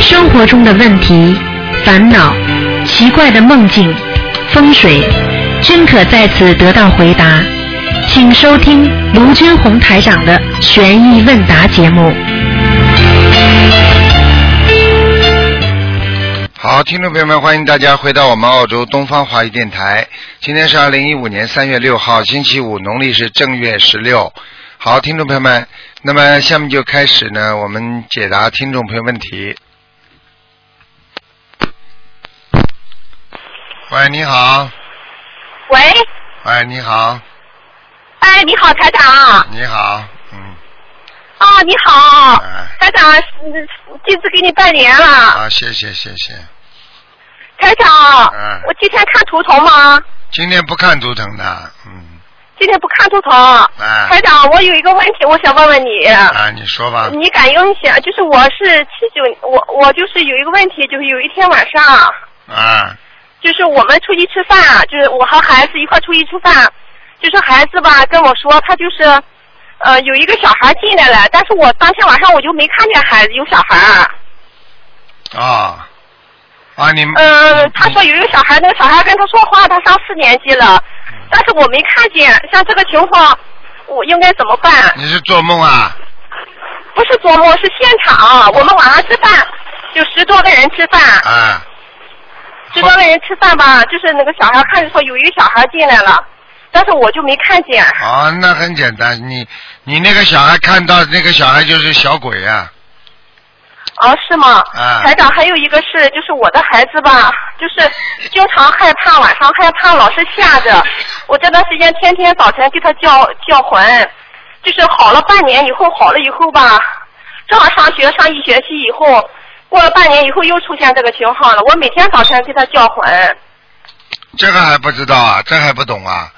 生活中的问题、烦恼、奇怪的梦境、风水，均可在此得到回答。请收听卢军红台长的《悬疑问答》节目。好，听众朋友们，欢迎大家回到我们澳洲东方华语电台。今天是二零一五年三月六号，星期五，农历是正月十六。好，听众朋友们，那么下面就开始呢，我们解答听众朋友问题。喂，你好。喂，喂，你好，哎，你好，台长。你好，嗯，啊，你好，哎，台长，嗯弟子给你拜年了。啊，谢谢，谢谢。台长，嗯我今天看图腾吗？今天不看图腾的，嗯，今天不看图腾。哎台长，我有一个问题，我想问问你。啊，你说吧，你敢用一下，就是我是七九，我我就是有一个问题，就是有一天晚上，啊，就是我们出去吃饭，就是我和孩子一块出去吃饭，就是孩子吧跟我说，他就是呃有一个小孩进来了，但是我当天晚上我就没看见孩子有小孩。啊，啊，你呃，他说有一个小孩，那个小孩跟他说话，他上四年级了，但是我没看见。像这个情况，我应该怎么办？你是做梦啊？不是做梦，是现场。我们晚上吃饭，有十多个人吃饭，啊，十多个人吃饭吧，就是那个小孩看着说有一个小孩进来了，但是我就没看见。哦，那很简单，你你那个小孩看到那个小孩就是小鬼啊，哦，是吗？嗯台长，还有一个是，就是我的孩子吧，就是经常害怕，晚上害怕，老是吓着。我这段时间天天早晨给他叫叫魂，就是好了半年以后，好了以后吧，正好上学上一学期以后，过了半年以后又出现这个情况了。我每天早晨给他叫魂，这个还不知道啊，这还不懂啊？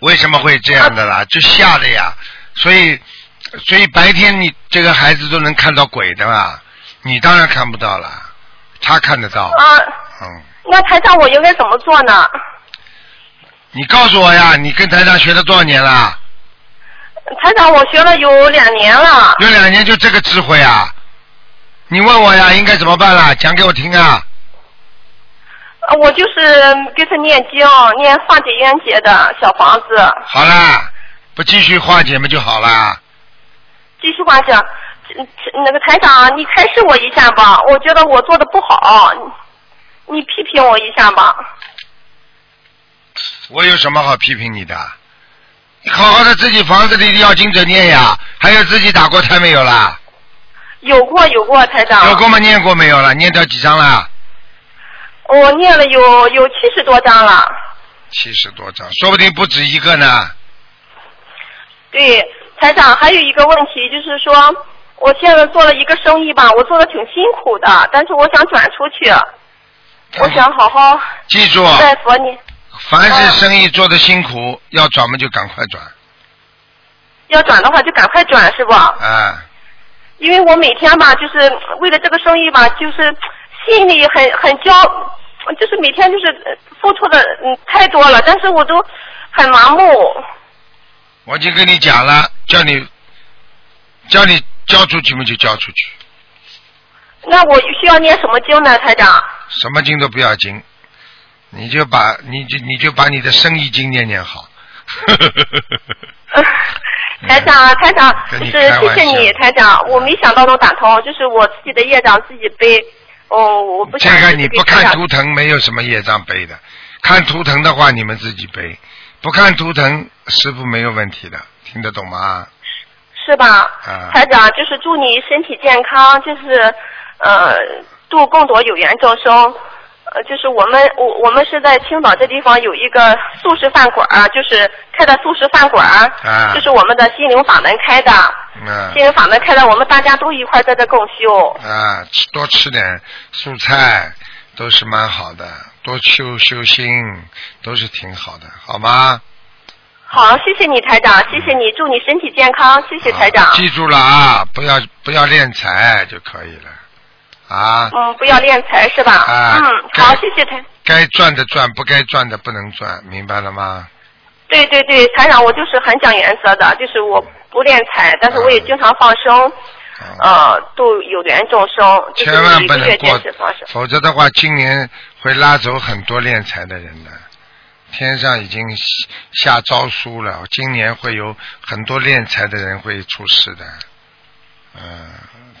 为什么会这样的啦？就吓的呀，所以所以白天你这个孩子都能看到鬼的嘛，你当然看不到了，他看得到，啊，嗯，那台长我应该怎么做呢？你告诉我呀，你跟台长学了多少年了？台长，我学了有两年了。有两年就这个智慧啊？你问我呀，应该怎么办啦？讲给我听啊！呃我就是给他念经，念化解冤结的小房子。好啦，不继续化解嘛就好啦。继续话讲，嗯那个台长，你开示我一下吧，我觉得我做的不好，你你批评我一下吧。我有什么好批评你的？你好好的自己房子里要经者念呀，还有自己打过胎没有啦？有过有过，台长。有过吗？念过没有了？念掉几张了？我念了有有七十多张了。七十多张，说不定不止一个呢。对，台长还有一个问题就是说，我现在做了一个生意吧，我做的挺辛苦的，但是我想转出去，我想好好记住，拜佛你。凡是生意做的辛苦，要转嘛就赶快转，要转的话就赶快转，是不？啊，因为我每天吧，就是为了这个生意吧，就是心里很很焦，就是每天就是呃付出的嗯太多了，但是我都很麻木。我已经跟你讲了，叫你叫你交出去嘛就交出去，那我需要念什么经呢，台长？什么经都不要经，你就把你就你就把你的生意经念念好。台长，台长，就是谢谢你，台长，我没想到能打通，就是我自己的业障自己背，哦，我不这想个你不看图腾没有什么业障背的，看图腾的话你们自己背，不看图腾师傅没有问题的，听得懂吗？是吧？啊台长，就是祝你身体健康，就是呃，度更多有缘众生。呃，就是我们我我们是在青岛这地方有一个素食饭馆儿，就是开的素食饭馆儿，啊就是我们的心灵法门开的，嗯心灵法门开的，我们大家都一块儿在这共修。啊，吃多吃点素菜都是蛮好的，多修修心都是挺好的，好吗？好，谢谢你台长，谢谢你，祝你身体健康，谢谢台长。记住了啊，不要不要练财就可以了，啊，嗯，不要练财是吧？啊嗯，好，谢谢台。该赚的赚，不该赚的不能赚，明白了吗？对对对，台长，我就是很讲原则的，就是我不练财，但是我也经常放生。呃，都有缘众生，就是千万不能过。否则的话，今年会拉走很多练财的人的。天上已经下诏书了，今年会有很多敛财的人会出事的。嗯，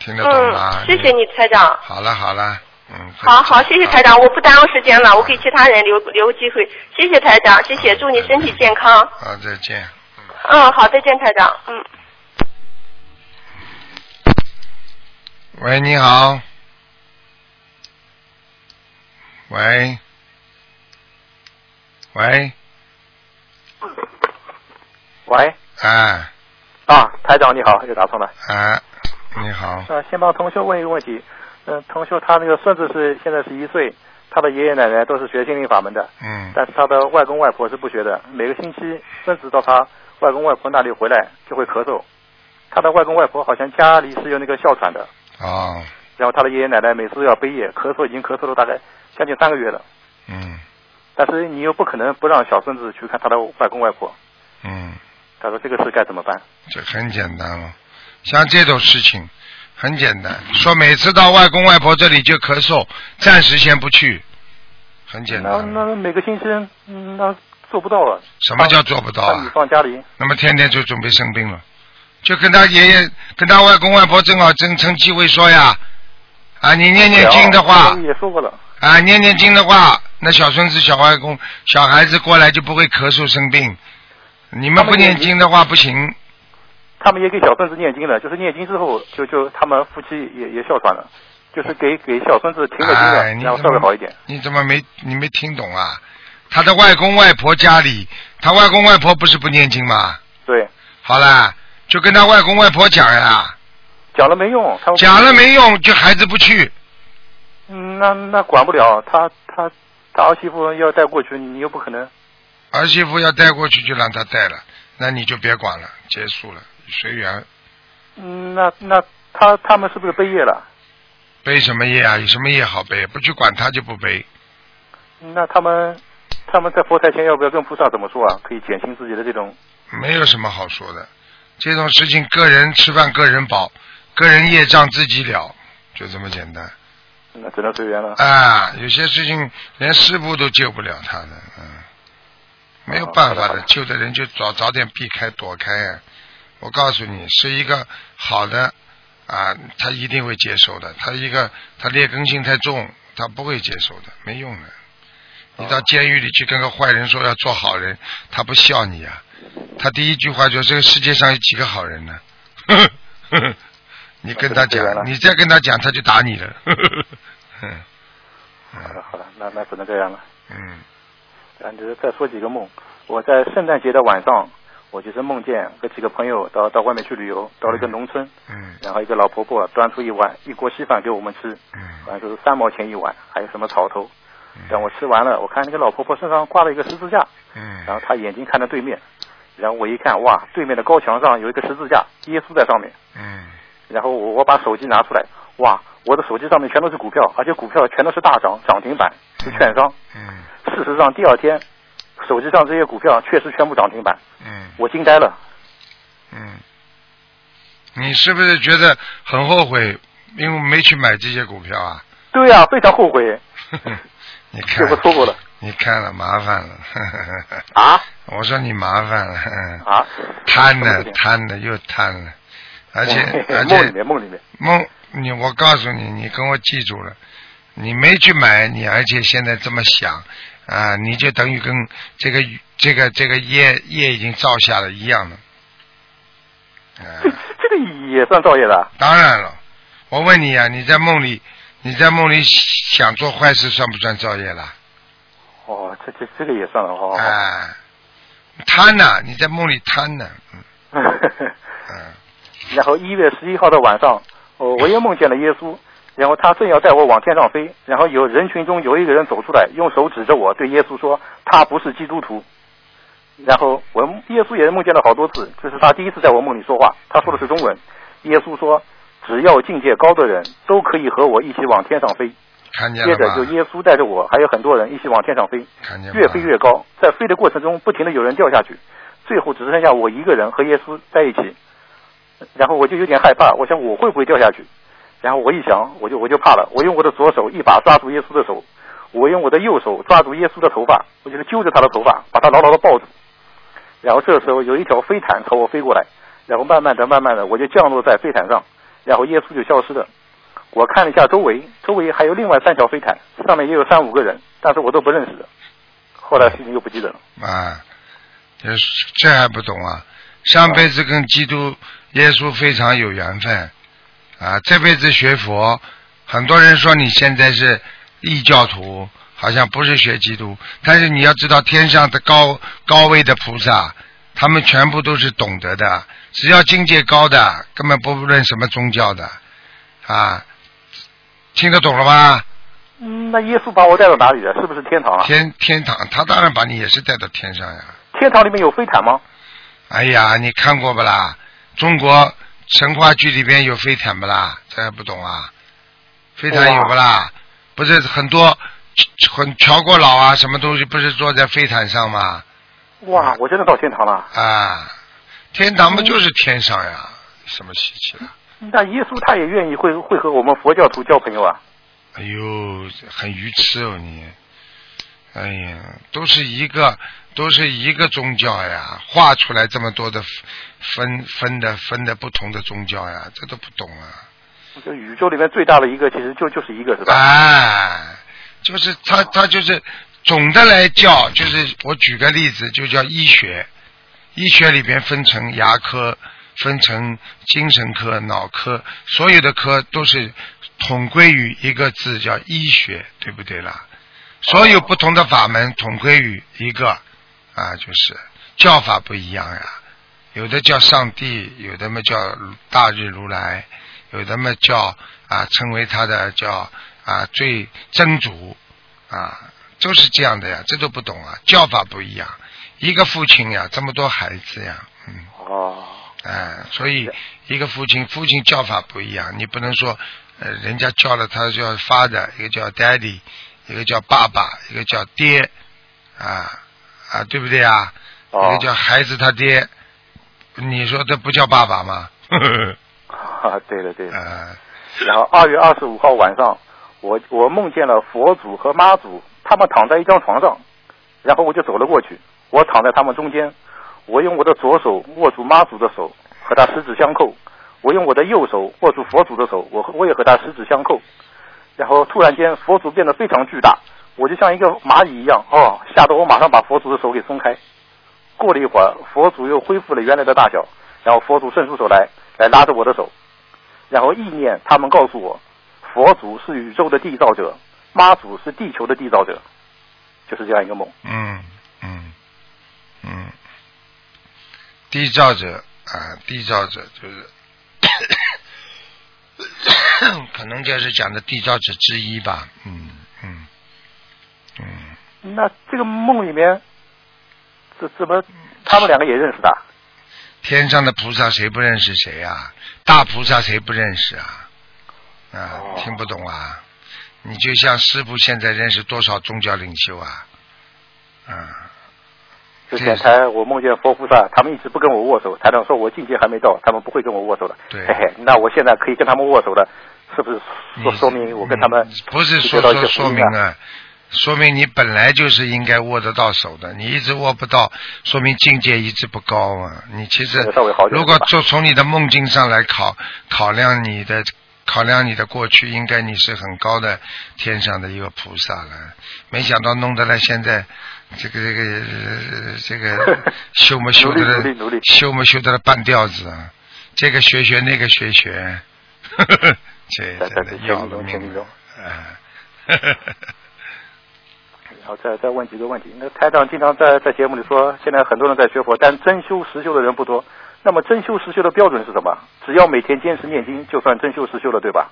听得懂吗？嗯，谢谢你台长。好了好了，嗯。好好，谢谢台长，我不耽误时间了，我给其他人留留机会。谢谢台长，谢谢，祝你身体健康。好，再见。嗯，好，再见，台长。嗯。喂，你好。喂。喂。喂。啊啊，台长你好，又打通了。啊，你好。呃，先帮同学问一个问题。嗯、同学他那个孙子是现在是一岁，他的爷爷奶奶都是学心灵法门的，嗯但是他的外公外婆是不学的。每个星期孙子到他外公外婆那里回来就会咳嗽，他的外公外婆好像家里是有那个哮喘的，哦，然后他的爷爷奶奶每次要背夜咳嗽，已经咳嗽了大概将近三个月了。嗯但是你又不可能不让小孙子去看他的外公外婆，嗯，他说这个事该怎么办？这很简单了。像这种事情很简单，说每次到外公外婆这里就咳嗽，暂时先不去，很简单。那每个星期嗯那做不到了。什么叫做不到啊？放家里。那么天天就准备生病了，就跟他爷爷、跟他外公外婆正好正趁机会说呀，啊，你念念经的话，也说过了。啊，念念经的话，那小孙子、小外公、小孩子过来就不会咳嗽生病。你们不念经的话不行，他们也给小孙子念经了，就是念经之后，就就他们夫妻也也哮喘了，就是给给小孙子停了经了，哎，你然后稍微好一点。你怎么没你没听懂啊？他的外公外婆家里，他外公外婆不是不念经吗？对，好啦，就跟他外公外婆讲呀，讲了没用，他讲了没用，就孩子不去。嗯，那那管不了，他他他儿媳妇要带过去，你又不可能。儿媳妇要带过去就让他带了，那你就别管了，结束了，随缘。嗯，那那他他们是不是背业了？背什么业啊？有什么业好背？不去管他就不背。那他们他们在佛台前要不要跟菩萨怎么说啊？可以减轻自己的这种。没有什么好说的，这种事情个人吃饭个人饱，个人业障自己了，就这么简单。那只能随缘了。啊，有些事情连师傅都救不了他的，嗯，没有办法的，救的人就早早点避开躲开啊。我告诉你，是一个好的啊，他一定会接受的。他一个他劣根性太重，他不会接受的，没用的。你到监狱里去跟个坏人说要做好人，他不笑你啊、他第一句话就这个世界上有几个好人呢？你跟他讲，你再跟他讲，他就打你了。嗯好了好了，那那只能这样了。嗯然后再说几个梦。我在圣诞节的晚上，我就是梦见和几个朋友到到外面去旅游，到了一个农村，嗯然后一个老婆婆端出一碗一锅稀饭给我们吃，嗯好像就是三毛钱一碗，还有什么草头。让我吃完了，我看那个老婆婆身上挂了一个十字架，嗯然后她眼睛看着对面，然后我一看，哇，对面的高墙上有一个十字架，耶稣在上面。嗯然后我我把手机拿出来，哇，我的手机上面全都是股票，而且股票全都是大涨涨停板，是券商。嗯事实上，第二天手机上这些股票确实全部涨停板，嗯我惊呆了。嗯，你是不是觉得很后悔，因为没去买这些股票啊？对呀、非常后悔，你看我，错过了你看了麻烦了。啊 我说你麻烦了，啊！贪了贪了又贪了，而且而 梦里且面梦里面，梦你我告诉你，你跟我记住了，你没去买，你而且现在这么想啊，你就等于跟这个这个这个业业已经造下了一样了。啊这 这个也算造业的。当然了，我问你啊，你在梦里，你在梦里想做坏事，算不算造业了？哦，这这这个也算了哦。啊，贪呐、你在梦里贪呢、嗯嗯 然后一月十一号的晚上，我，我又梦见了耶稣，然后他正要带我往天上飞，然后有人群中有一个人走出来，用手指着我，对耶稣说他不是基督徒。然后我耶稣也梦见了好多次，这是他第一次在我梦里说话，他说的是中文。耶稣说，只要境界高的人都可以和我一起往天上飞。看见接着？就耶稣带着我，还有很多人一起往天上飞，看见吗越飞越高，在飞的过程中不停的有人掉下去，最后只剩下我一个人和耶稣在一起。然后我就有点害怕，我想我会不会掉下去？然后我一想，我就我就怕了，我用我的左手一把抓住耶稣的手，我用我的右手抓住耶稣的头发，我就是揪着他的头发，把他牢牢的抱住。然后这时候有一条飞毯朝我飞过来，然后慢慢的、慢慢的，我就降落在飞毯上，然后耶稣就消失了。我看了一下周围，周围还有另外三条飞毯，上面也有三五个人，但是我都不认识的。后来事情又不记得了。啊，这这还不懂啊？上辈子跟基督耶稣非常有缘分啊，这辈子学佛，很多人说你现在是异教徒，好像不是学基督，但是你要知道天上的高高位的菩萨，他们全部都是懂得的，只要境界高的，根本不论什么宗教的啊，听得懂了吗？嗯，那耶稣把我带到哪里了？是不是天堂啊？天天堂，他当然把你也是带到天上呀。天堂里面有飞毯吗？哎呀，你看过不啦？中国神话剧里边有飞毯不啦？这还不懂啊？飞毯有不啦？不是很多很乔国老啊，什么东西不是坐在飞毯上吗？哇，我真的到天堂了。啊，天堂不就是天上呀？什么稀奇的？那耶稣他也愿意会会和我们佛教徒交朋友啊？哎呦，很愚痴哦你！哎呀，都是一个，都是一个宗教呀，画出来这么多的分分的分的不同的宗教呀，这都不懂啊！就宇宙里面最大的一个，其实就就是一个，是吧？哎，就是他他就是总的来叫，就是我举个例子，就叫医学，医学里边分成牙科，分成精神科、脑科，所有的科都是统归于一个字，叫医学，对不对啦？所有不同的法门统归于一个啊，就是叫法不一样呀。有的叫上帝，有的嘛叫大日如来，有的嘛叫啊称为他的叫啊最真主啊，都是这样的呀。这都不懂啊，叫法不一样。一个父亲呀，这么多孩子呀，嗯。哦。哎，所以一个父亲，父亲叫法不一样，你不能说呃人家叫了他叫 father，一个叫 daddy。一个叫爸爸，一个叫爹，啊啊，对不对啊？一个叫孩子他爹，你说这不叫爸爸吗？啊，对的对的。然后二月二十五号晚上，我我梦见了佛祖和妈祖，他们躺在一张床上，然后我就走了过去，我躺在他们中间，我用我的左手握住妈祖的手，和他十指相扣；我用我的右手握住佛祖的手，我我也和他十指相扣。然后突然间，佛祖变得非常巨大，我就像一个蚂蚁一样，哦，吓得我马上把佛祖的手给松开。过了一会儿，佛祖又恢复了原来的大小，然后佛祖伸出手来，来拉着我的手，然后意念他们告诉我，佛祖是宇宙的缔造者，妈祖是地球的缔造者，就是这样一个梦。嗯嗯嗯，缔造者啊，缔造者就是。可能就是讲的缔造者之一吧，嗯嗯。那这个梦里面，怎怎么他们两个也认识的？天上的菩萨谁不认识谁啊？大菩萨谁不认识啊？啊，听不懂啊？你就像师傅现在认识多少宗教领袖啊？啊。之前才我梦见佛菩萨，他们一直不跟我握手。台长说我境界还没到，他们不会跟我握手的。对，嘿嘿，那我现在可以跟他们握手了，是不是说说明我跟他们不是说说说明啊？说明你本来就是应该握得到手的，你一直握不到，说明境界一直不高啊。你其实如果就从你的梦境上来考考量你的考量你的过去，应该你是很高的天上的一个菩萨了。没想到弄得来现在。这个这个 这个修没修的了，修没修的了半吊子啊！这个学学那个学学，这真的要了命了啊！然后再再问几个问题。那台长经常在在节目里说，现在很多人在学佛，但真修实修的人不多。那么真修实修的标准是什么？只要每天坚持念经，就算真修实修了，对吧？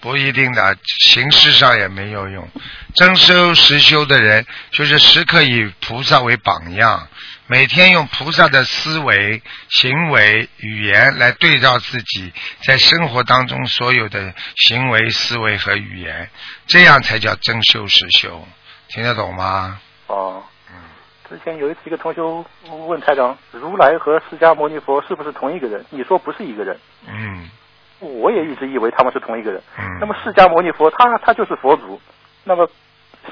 不一定的，形式上也没有用。真修实修的人，就是时刻以菩萨为榜样，每天用菩萨的思维、行为、语言来对照自己在生活当中所有的行为、思维和语言，这样才叫真修实修。听得懂吗？哦。嗯。之前有一次一个同学问台长，如来和释迦牟尼佛是不是同一个人？你说不是一个人，嗯我也一直以为他们是同一个人。嗯。那么释迦牟尼佛他他就是佛祖，那么《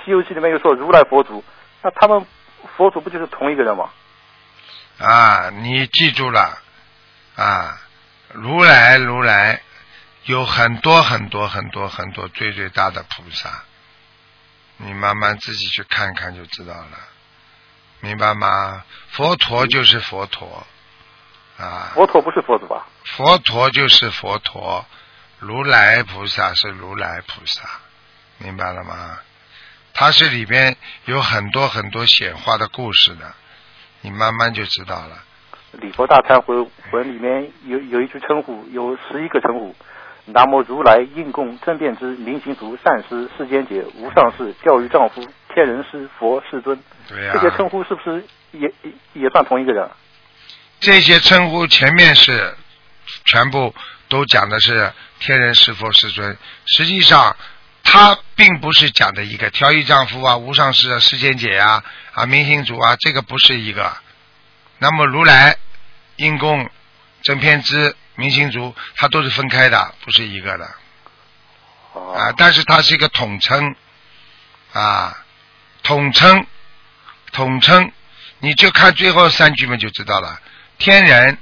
西游记》里面又说如来佛祖，那他们佛祖不就是同一个人吗？啊，你记住了啊，如来如来有很多很多很多很多最最大的菩萨，你慢慢自己去看看就知道了，明白吗？佛陀就是佛陀啊，佛陀不是佛祖吧？佛陀就是佛陀，如来菩萨是如来菩萨，明白了吗？它是里边有很多很多显化的故事的，你慢慢就知道了。《礼佛大忏悔文》里面有有一句称呼，有十一个称呼：南无如来应供正遍知明行足善师世间解无上士教育丈夫天人师佛世尊。对呀、这些称呼是不是也也也算同一个人？这些称呼前面是全部都讲的是天人师佛世尊，实际上他并不是讲的一个调御丈夫啊、无上师啊、世间解啊、啊明星主啊，这个不是一个。那么如来、应供、正偏知、明星族，它都是分开的，不是一个的哦啊。但是它是一个统称啊，统称，统称，你就看最后三句嘛就知道了。天人，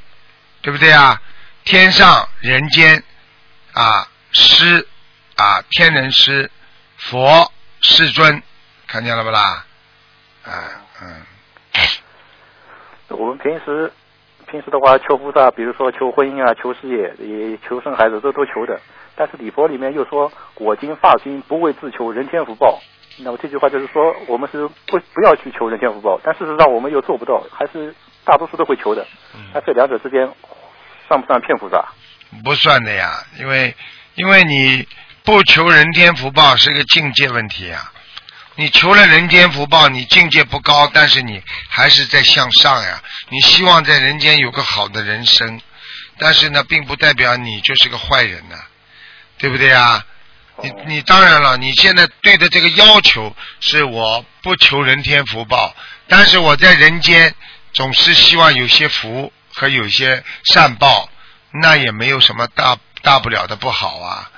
对不对啊？天上人间啊，师啊，天人师，佛世尊，看见了不啦？啊，嗯，我们平时平时的话求菩萨，比如说求婚姻啊、求事业、也求生孩子，这都求的。但是礼佛里面又说“我今发心，不为自求人天福报”。那么这句话就是说，我们是不不要去求人天福报，但事实上我们又做不到，还是大多数都会求的。那这两者之间算不算骗菩萨？不算的呀，因为因为你不求人天福报是个境界问题呀。你求了人间福报，你境界不高，但是你还是在向上呀。你希望在人间有个好的人生，但是呢，并不代表你就是个坏人呐、对不对啊？你哦你当然了，你现在对的这个要求是我不求人天福报，但是我在人间总是希望有些福和有些善报，那也没有什么大大不了的不好啊。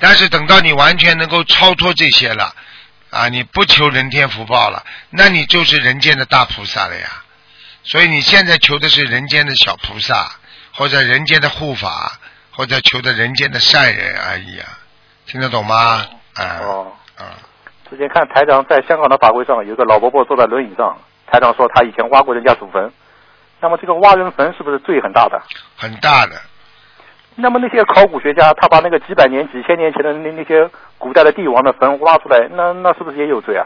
但是等到你完全能够超脱这些了，啊，你不求人天福报了，那你就是人间的大菩萨了呀。所以你现在求的是人间的小菩萨，或者人间的护法，或者求的人间的善人而已啊。听得懂吗？啊、哦，啊，之前看台长在香港的法会上，有一个老伯伯坐在轮椅上，台长说他以前挖过人家祖坟。那么这个挖人坟是不是罪很大的？很大的。那么那些考古学家，他把那个几百年、几千年前的那那些古代的帝王的坟挖出来，那那是不是也有罪啊？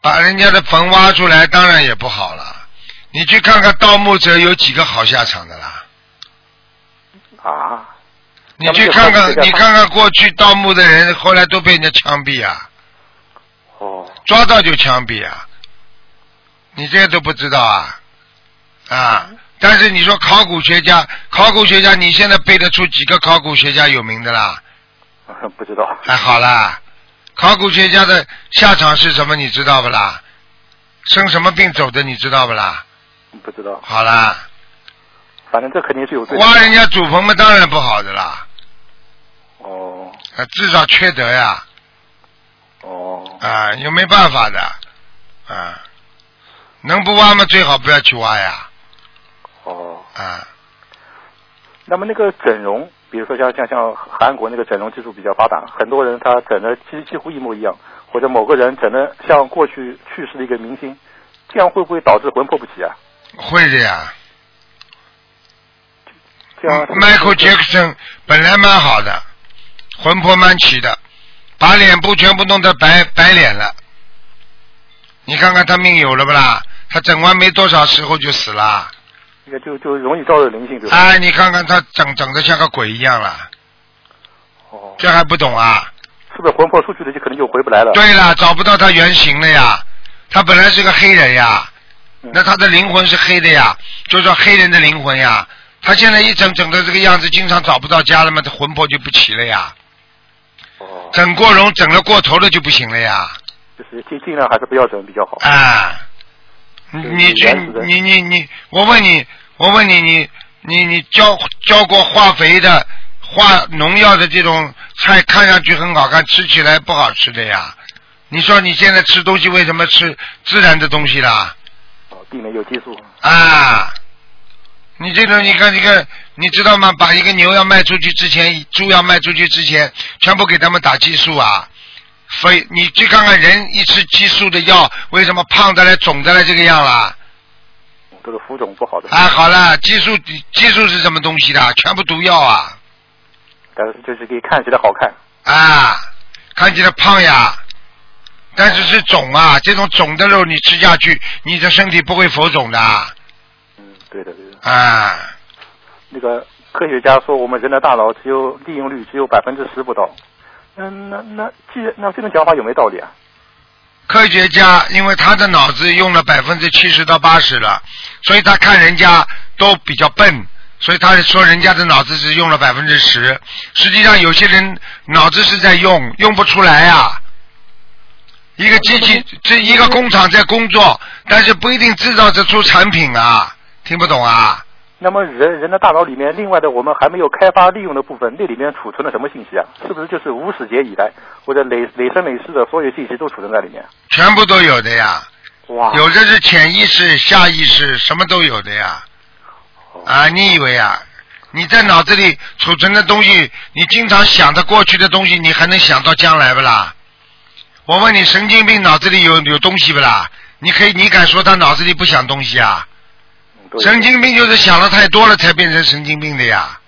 把人家的坟挖出来，当然也不好了。你去看看盗墓者有几个好下场的啦？啊，你去看看，你看看过去盗墓的人，后来都被人家枪毙啊，哦，抓到就枪毙啊。你这个都不知道啊？啊！但是你说考古学家，考古学家，你现在背得出几个考古学家有名的啦？不知道。还好啦，考古学家的下场是什么？你知道不啦？生什么病走的？你知道不啦？不知道，好啦，反正这肯定是有罪。挖人家祖坟嘛，当然不好的啦，哦啊，至少缺德呀，哦，啊，又没办法的，啊，能不挖吗？最好不要去挖呀，哦。啊，那么那个整容，比如说像像像韩国那个整容技术比较发达，很多人他整的几几乎一模一样，或者某个人整的像过去去世的一个明星，这样会不会导致魂魄不齐啊？会的呀。这样 Michael Jackson 本来蛮好的，魂魄蛮齐的，把脸部全部弄得白白脸了。你看看他命有了不啦？他整完没多少时候就死了。这个就就容易招惹灵性，对吧？哎，你看看他整整的像个鬼一样了，哦，这还不懂啊？是不是魂魄出去了就可能就回不来了？对了，找不到他原型了呀。他本来是个黑人呀，嗯那他的灵魂是黑的呀，就说黑人的灵魂呀。他现在一整整的这个样子，经常找不到家了嘛，他魂魄就不齐了呀。哦，整过容整了过头了就不行了呀。就是尽尽量还是不要整比较好。啊，你就是你你你你，我问你，我问你，你你你浇浇过化肥的、化农药的这种菜，看上去很好看，吃起来不好吃的呀。你说你现在吃东西为什么吃自然的东西啦？哦，避免有激素。啊，你这种你看这个，你知道吗？把一个牛要卖出去之前，猪要卖出去之前，全部给他们打激素啊。非你去看看人一吃激素的药，为什么胖的来、肿的来这个样了？这个浮肿不好的。啊，好了，激素激素是什么东西的？全部毒药啊！但是就是可以看起来好看。啊，看起来胖呀，但是是肿啊，这种肿的肉你吃下去，你的身体不会浮肿的嗯，对的对的。啊。那个科学家说，我们人的大脑只有利用率只有百分之十不到。嗯，那那既然那这种讲法有没有道理啊？科学家因为他的脑子用了百分之七十到八十了，所以他看人家都比较笨，所以他说人家的脑子只用了百分之十。实际上有些人脑子是在用，用不出来啊。一个机器，这一个工厂在工作，但是不一定制造得出产品啊，听不懂啊？那么人人的大脑里面，另外的我们还没有开发利用的部分，那里面储存了什么信息啊？是不是就是无始劫以来或者累累生累世的所有信息都储存在里面？全部都有的呀，哇，有的是潜意识、下意识，什么都有的呀。啊，你以为啊？你在脑子里储存的东西，你经常想着过去的东西，你还能想到将来不啦？我问你，神经病脑子里有有东西不啦？你可以，你敢说他脑子里不想东西啊？神经病就是想的太多了才变成神经病的呀，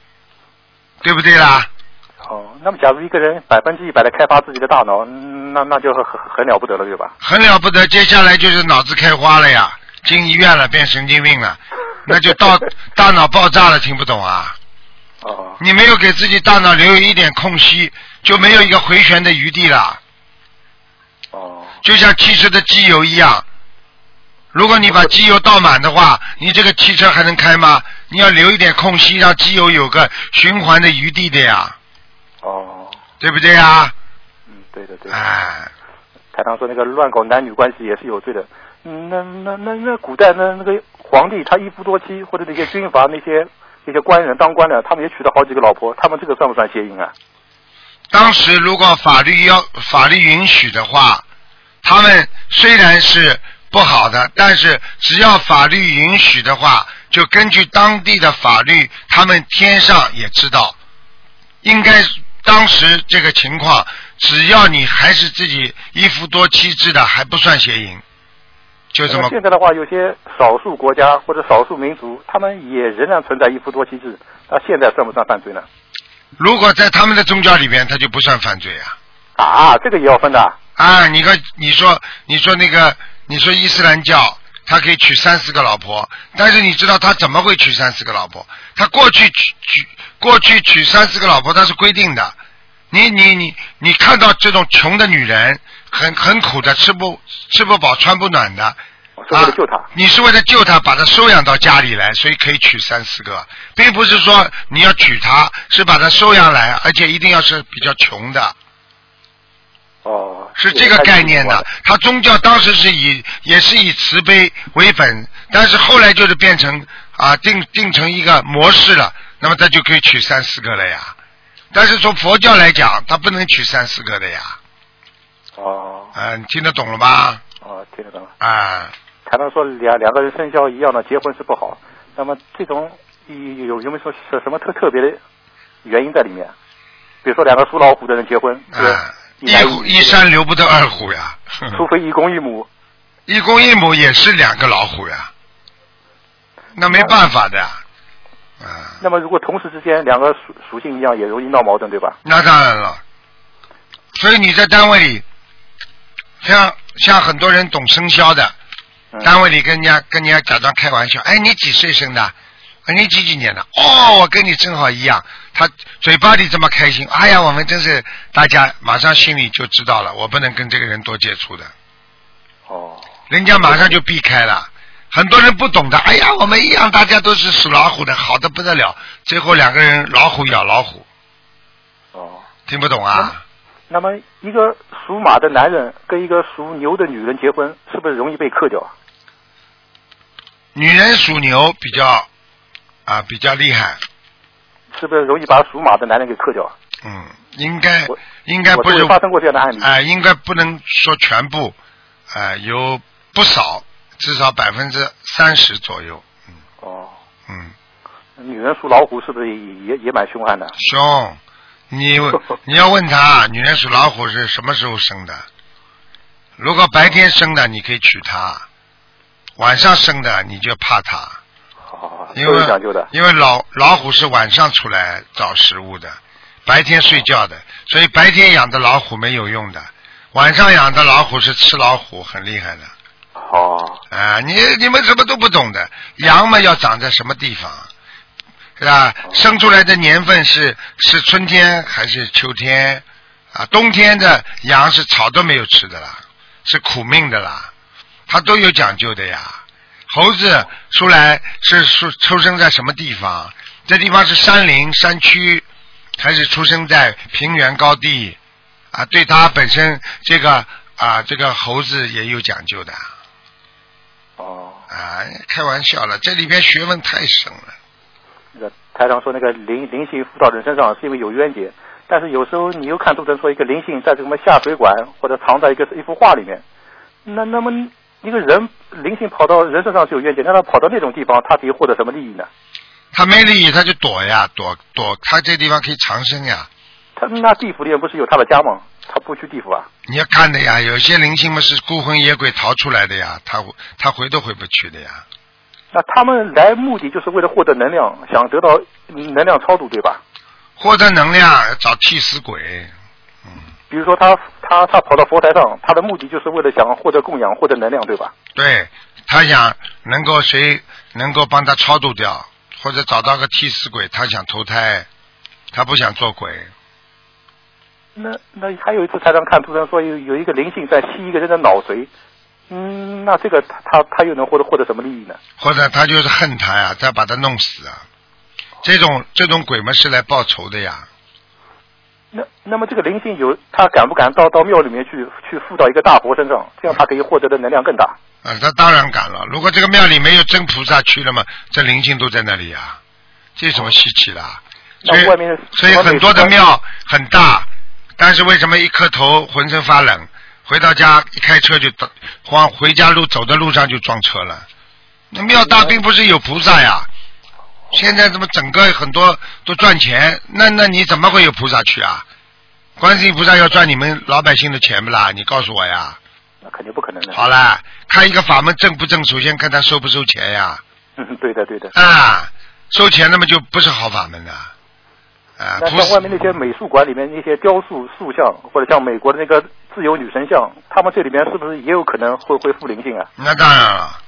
对不对啦？哦，那么假如一个人百分之一百的开发自己的大脑，嗯那那就很很很了不得了，对吧？很了不得，接下来就是脑子开花了呀，进医院了，变神经病了，那就到大脑爆炸了，听不懂啊？哦，你没有给自己大脑留有一点空隙，就没有一个回旋的余地了。哦，就像汽车的机油一样，如果你把机油倒满的话，你这个汽车还能开吗？你要留一点空隙，让机油有个循环的余地的呀，哦，对不对呀？嗯，对的对的。哎，台长说那个乱搞男女关系也是有罪的。嗯，那那那那古代那那个皇帝他一夫多妻，或者那些军阀那些那些官人当官的，他们也娶了好几个老婆，他们这个算不算邪淫啊？当时如果法律要法律允许的话，他们虽然是不好的，但是只要法律允许的话，就根据当地的法律，他们天上也知道，应该当时这个情况，只要你还是自己一夫多妻制的，还不算邪淫，就这么么现在的话，有些少数国家或者少数民族，他们也仍然存在一夫多妻制，那现在算不算犯罪呢？如果在他们的宗教里边，他就不算犯罪啊。啊，这个也要分的啊。啊，你个你说你说那个你说伊斯兰教，他可以娶三四个老婆，但是你知道他怎么会娶三四个老婆？他过去娶娶过去娶三四个老婆，他是规定的。你你你你看到这种穷的女人，很很苦的，吃不吃不饱穿不暖的，我是为了救他。啊。你是为了救她，把她收养到家里来，所以可以娶三四个，并不是说你要娶她，是把她收养来，而且一定要是比较穷的。哦，是这个概念的。他宗教当时是以也是以慈悲为本，但是后来就是变成啊定定成一个模式了，那么他就可以娶三四个了呀。但是从佛教来讲，他不能娶三四个的呀。哦啊，你听得懂了吧？哦，听得懂了。啊，台长说两两个人生肖一样的结婚是不好，那么这种有有有没有说是什么特特别的原因在里面？比如说两个属老虎的人结婚，啊，一一虎一山留不得二虎呀。除非一公一母。一公一母也是两个老虎呀，那没办法的。啊，那么如果同时之间两个属属性一样，也容易闹矛盾，对吧？那当然了。所以你在单位里，像像很多人懂生肖的，嗯单位里跟人家跟人家假装开玩笑，哎，你几岁生的？哎，你几几年的？哦，我跟你正好一样。他嘴巴里这么开心，哎呀，我们真是大家马上心里就知道了，我不能跟这个人多接触的，哦，人家马上就避开了。很多人不懂的，哎呀，我们一样，大家都是属老虎的，好的不得了。最后两个人老虎咬老虎，哦，听不懂啊？那么一个属马的男人跟一个属牛的女人结婚，是不是容易被克掉啊？女人属牛比较啊比较厉害，是不是容易把属马的男人给克掉？嗯，应该应该不是发生过这样的案例。啊、应该不能说全部，啊、有不少，至少百分之三十左右，嗯哦，嗯，女人属老虎是不是也也也蛮凶悍的？凶，你 你要问他，女人属老虎是什么时候生的？如果白天生的，你可以娶她；晚上生的，你就怕她，因都有讲究的。为因为老老虎是晚上出来找食物的，白天睡觉的，所以白天养的老虎没有用的，晚上养的老虎是吃老虎，很厉害的。哦，啊，你你们什么都不懂的，羊嘛要长在什么地方，是吧？生出来的年份是是春天还是秋天？啊，冬天的羊是草都没有吃的啦，是苦命的啦，它都有讲究的呀。猴子出来是出出生在什么地方？这地方是山林山区，还是出生在平原高地？啊，对它本身这个啊这个猴子也有讲究的。哦，啊，开玩笑了，这里边学问太深了。那个台长说那个灵灵性附到人身上是因为有冤结，但是有时候你又看图腾说一个灵性在这个什么下水管或者藏在一个一幅画里面，那那么一个人灵性跑到人身上是有怨气，但他跑到那种地方，他可以获得什么利益呢？他没利益，他就躲呀，躲躲，他这地方可以长生呀。他那地府里面不是有他的家吗？他不去地府啊？你要看的呀，有些灵性嘛是孤魂野鬼逃出来的呀，他他回都回不去的呀。那他们来目的就是为了获得能量，想得到能量超度，对吧？获得能量要找替死鬼，嗯，比如说他他他跑到佛台上，他的目的就是为了想获得供养，获得能量，对吧？对他想能够谁能够帮他超度掉，或者找到个替死鬼，他想投胎，他不想做鬼。那那还有一次台上看图上说有有一个灵性在吸一个人的脑髓，嗯，那这个他他他又能获得获得什么利益呢？或者他就是恨他呀，再把他弄死啊。这种这种鬼们是来报仇的呀。那那么这个灵性有他敢不敢到到庙里面去去附到一个大佛身上，这样他可以获得的能量更大？啊，他当然敢了。如果这个庙里没有真菩萨去了嘛，这灵性都在那里呀，这有什么稀奇的啊？所以所以很多的庙很大，但是为什么一磕头浑身发冷？回到家一开车就到往回家路走的路上就撞车了。那庙大并不是有菩萨呀，现在怎么整个很多都赚钱？那那你怎么会有菩萨去啊？观世音菩萨要赚你们老百姓的钱不啦？你告诉我呀。那肯定不可能的。好啦，看一个法门正不正，首先看他收不收钱呀。嗯，对的对的。啊，收钱那么就不是好法门了。啊，那不是像外面那些美术馆里面那些雕塑塑像，或者像美国的那个自由女神像，他们这里面是不是也有可能会会附灵性啊？那当然了，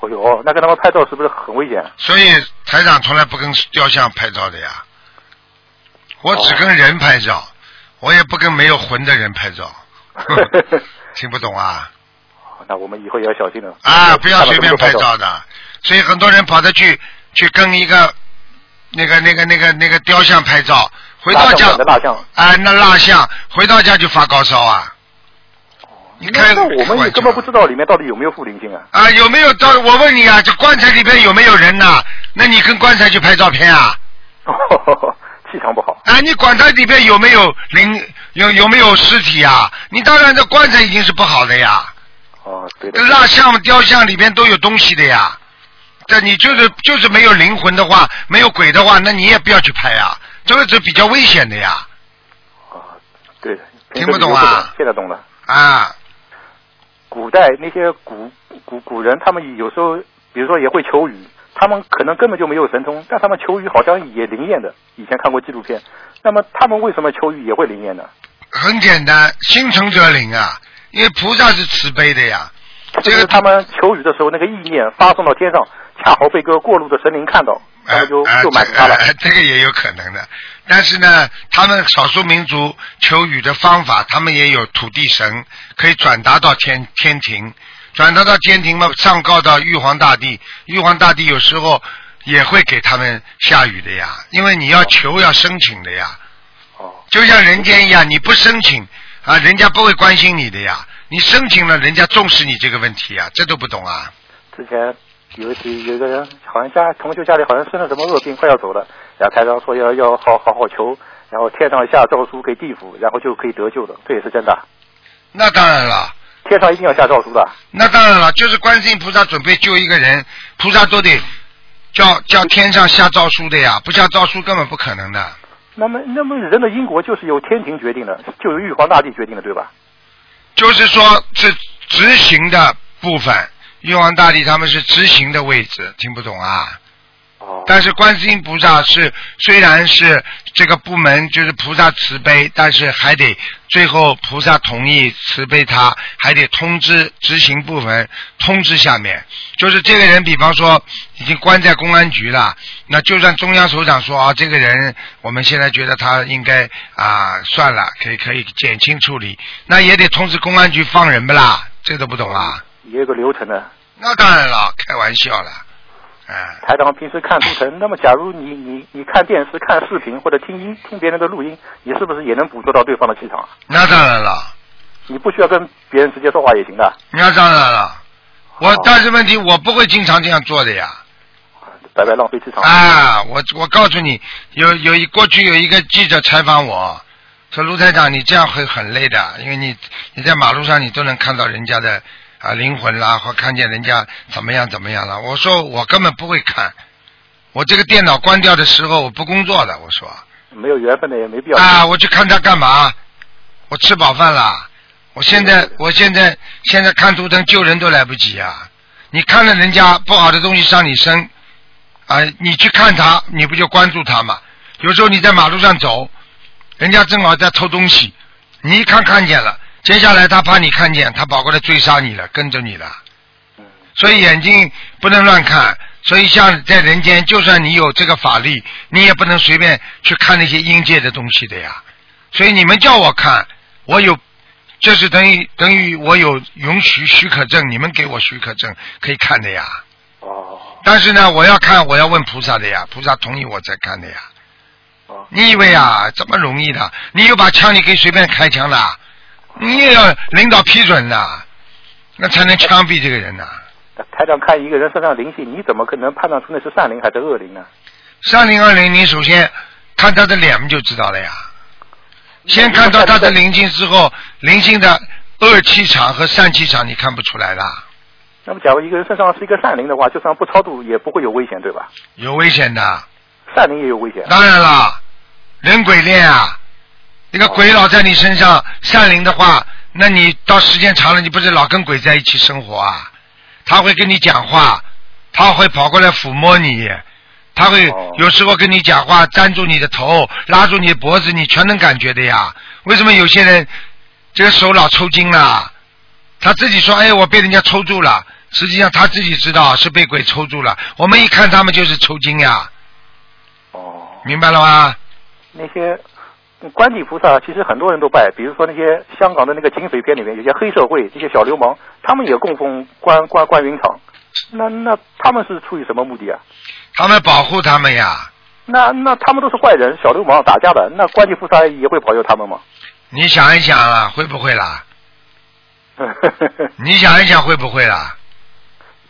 哦哟，那跟他们拍照是不是很危险？所以台长从来不跟雕像拍照的呀。我只跟人拍照，我也不跟没有魂的人拍照。听不懂啊？那我们以后也要小心了。啊，不要随便拍照的。所以很多人跑着去去跟一个那个那个那个那个雕像拍照，回到家啊，那蜡像回到家就发高烧啊。你看，那那我们也根本不知道里面到底有没有附灵性啊。啊，有没有到？我问你啊，这棺材里边有没有人呐？那你跟棺材去拍照片啊？气场不好。啊，你管它里边有没有灵，有有没有尸体啊？你当然这棺材已经是不好的呀。哦，对的。蜡像、雕像里边都有东西的呀。这你就是就是没有灵魂的话，没有鬼的话，那你也不要去拍啊，这个是比较危险的呀。啊，对的。听不懂啊现在懂了。啊，古代那些古古古人，他们有时候，比如说也会求雨，他们可能根本就没有神通，但他们求雨好像也灵验的。以前看过纪录片，那么他们为什么求雨也会灵验呢？很简单，心诚则灵啊，因为菩萨是慈悲的呀。这个就是他们求雨的时候，那个意念发送到天上，恰好被个过路的神灵看到，他们就啊。这个这个也有可能的，但是呢，他们少数民族求雨的方法，他们也有土地神可以转达到天天庭，转达到天庭嘛，上告到玉皇大帝，玉皇大帝有时候也会给他们下雨的呀，因为你要求要申请的呀，哦，就像人间一样，你不申请啊，人家不会关心你的呀，你申请了，人家重视你这个问题啊，这都不懂啊，之前有一有一个人好像家同学家里好像生了什么恶病，快要走了，然后台长说要要好好好求，然后天上下诏书给地府，然后就可以得救的，这也是真的。那当然了，天上一定要下诏书的。那当然了，就是观世音菩萨准备救一个人，菩萨都得叫叫天上下诏书的呀，不下诏书根本不可能的。那么，那么人的因果就是由天庭决定的，就由玉皇大帝决定的，对吧？就是说是执行的部分，玉皇大帝他们是执行的位置，听不懂啊？哦。但是观世音菩萨是虽然是这个部门就是菩萨慈悲，但是还得最后菩萨同意慈悲他，还得通知执行部门通知下面。就是这个人，比方说已经关在公安局了，那就算中央首长说啊，这个人我们现在觉得他应该啊算了，可以可以减轻处理，那也得通知公安局放人不啦？这都不懂啊？也有个流程的。那当然了，开玩笑了。哎，台长平时看图腾，那么假如你你你看电视、看视频或者听音听别人的录音，你是不是也能捕捉到对方的气场啊？那当然了。你不需要跟别人直接说话也行的。那当然了，我但是问题我不会经常这样做的呀。白白浪费气场。啊，我我告诉你，有有一过去有一个记者采访我，说卢台长你这样会很累的，因为你你在马路上你都能看到人家的。啊，灵魂啦，或看见人家怎么样怎么样了？我说我根本不会看，我这个电脑关掉的时候我不工作的。我说没有缘分的也没必要啊！我去看他干嘛？我吃饱饭了，我现在我现在现在看图腾救人都来不及啊！你看了人家不好的东西上你身啊，你去看他，你不就关注他吗？有时候你在马路上走，人家正好在偷东西，你一看看见了。接下来他怕你看见，他跑过来追杀你了，跟着你了。所以眼睛不能乱看。所以像在人间，就算你有这个法力，你也不能随便去看那些阴界的东西的呀。所以你们叫我看，我有，这是等于等于我有允许许可证，你们给我许可证可以看的呀。哦。但是呢，我要看，我要问菩萨的呀，菩萨同意我才看的呀。哦。你以为啊，这么容易的？你有把枪，你可以随便开枪的。你也要领导批准的，那才能枪毙这个人呐。台长看一个人身上灵性，你怎么可能判断出那是善灵还是恶灵呢？善灵恶灵，你首先看他的脸就知道了呀。先看到他的灵性之后，灵性的恶气场和善气场你看不出来啦。那么，假如一个人身上是一个善灵的话，就算不超度也不会有危险，对吧？有危险的。善灵也有危险。当然了，人鬼恋啊。一个鬼老在你身上善灵的话，那你到时间长了，你不是老跟鬼在一起生活啊？他会跟你讲话，他会跑过来抚摸你，他会有时候跟你讲话，粘住你的头，拉住你的脖子，你全能感觉的呀。为什么有些人这个手老抽筋了？他自己说：“哎，我被人家抽住了。”实际上他自己知道是被鬼抽住了。我们一看他们就是抽筋呀。哦。明白了吗？那些。观地菩萨其实很多人都拜，比如说那些香港的那个警匪片里面有些黑社会、这些小流氓，他们也供奉关关关云长。那那他们是出于什么目的啊？他们保护他们呀。那那他们都是坏人、小流氓、打架的，那观地菩萨也会保佑他们吗？你想一想啊，会不会啦？你想一想会不会啦？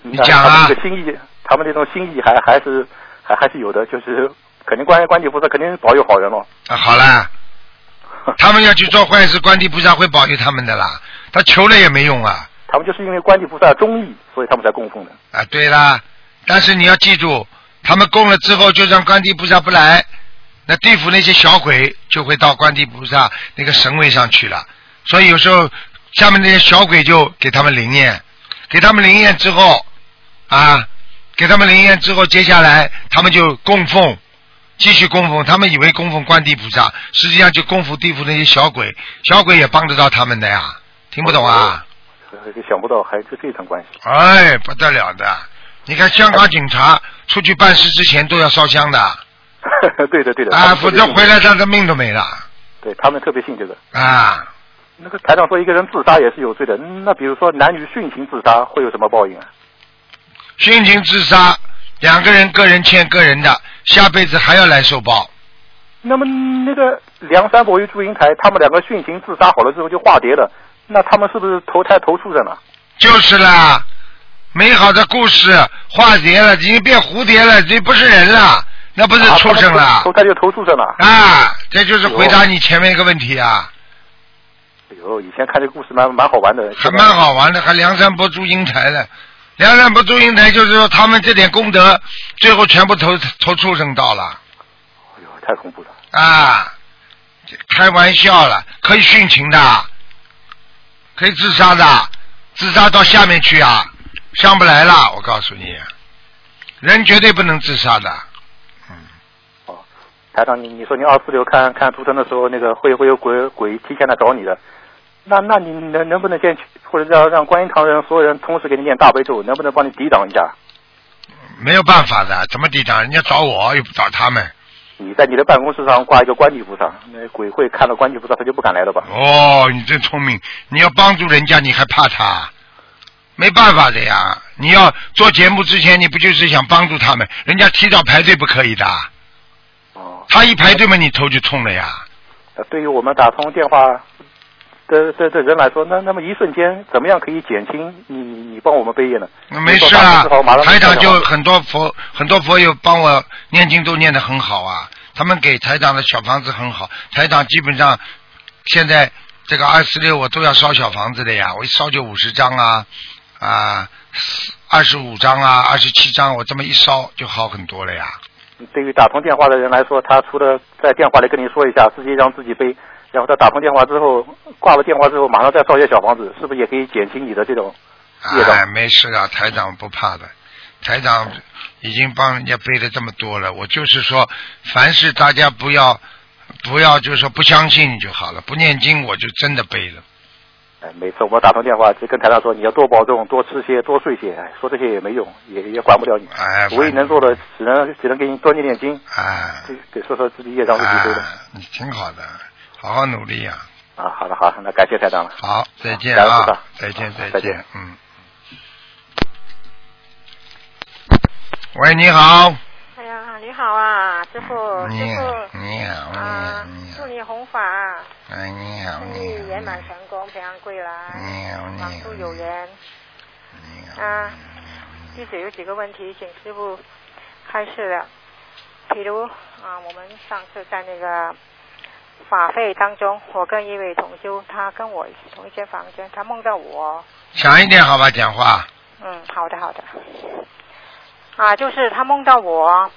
你讲啊。他们这个心意，他们那种心意还还是还还是有的，就是肯定观观地菩萨肯定是保佑好人了。啊，好了。他们要去做坏事，观地菩萨会保佑他们的啦。他求了也没用啊。他们就是因为观地菩萨忠义，所以他们才供奉的。啊，对啦。但是你要记住，他们供了之后，就算观地菩萨不来，那地府那些小鬼就会到观地菩萨那个神位上去了。所以有时候下面那些小鬼就给他们灵验，给他们灵验之后啊，给他们灵验之后，接下来他们就供奉。继续供奉，他们以为供奉观地菩萨，实际上就供奉地府那些小鬼，小鬼也帮得到他们的呀，听不懂啊？想不到还是这层关系。哎，不得了的！你看香港警察出去办事之前都要烧香的。对的对的。啊，否则回来他的命都没了。对他们特别信这个。啊。那个台长说一个人自杀也是有罪的，那比如说男女殉情自杀会有什么报应啊？殉情自杀，两个人个人欠个人的。下辈子还要来受报。那么那个梁山伯与祝英台，他们两个殉情自杀好了之后就化蝶了，那他们是不是投胎投畜生了？就是啦，美好的故事化蝶了，已经变蝴蝶了，这不是人了，那不是畜生了啊投胎就投畜生了。啊！这就是回答你前面一个问题啊，哎呦，以前看这个故事蛮蛮好玩的，还蛮好玩的，还梁山伯祝英台呢。梁山伯祝英台就是说他们这点功德，最后全部投投畜生道了哎呦，太恐怖了。啊！这开玩笑了，可以殉情的，可以自杀的，自杀到下面去啊，上不来了。我告诉你，人绝对不能自杀的。哦，台长，你你说你二四六看看图腾的时候，那个会会有鬼鬼提前来找你的，那那你能能不能先去，或者让让观音堂人所有人同时给你念大悲咒，能不能帮你抵挡一下？没有办法的，怎么抵挡？人家找我又不找他们。你在你的办公室上挂一个观地菩萨，那鬼会看到观地菩萨，他就不敢来了吧？哦，你真聪明！你要帮助人家，你还怕他？没办法的呀！你要做节目之前，你不就是想帮助他们？人家提早排队不可以的，哦，他一排队嘛，你头就痛了呀。呃对于我们打通电话的的的人来说，那那么一瞬间怎么样可以减轻你你你帮我们背业呢？那没事啊台长就就很多佛很多佛友帮我念经都念得很好啊，他们给台长的小房子很好，台长基本上现在这个二四六我都要烧小房子的呀，我一烧就五十张啊啊二十五张啊二十七张，我这么一烧就好很多了呀。对于打通电话的人来说，他除了在电话里跟你说一下，自己让自己背，然后他打通电话之后，挂了电话之后，马上再烧些小房子，是不是也可以减轻你的这种业障哎，没事啊，台长不怕的，台长已经帮人家背了这么多了。我就是说，凡是大家不要不要，就是说不相信就好了，不念经我就真的背了。哎，每次我们打通电话就跟台长说，你要多保重，多吃些，多睡些。哎，说这些也没用，也也管不了你。哎，唯一能做的，只能只能给你多念念经，哎给给说说自己业障自己背的。哎，你挺好的，好好努力呀、啊，好的好，那感谢台长了。好，再见啊再见再见再见，嗯。喂，你好，哎呀，你好啊，师傅，师傅，你好啊你，好祝你红法，哎，你好生你好，意圆满成功，平安归来，你好你好有缘。你好啊，弟子有几个问题，请师傅开示了。比如啊，我们上次在那个法会当中，我跟一位同修，他跟我同一间房间，他梦到我，响一点好吧，讲话。嗯，好的好的。啊，就是他梦到我，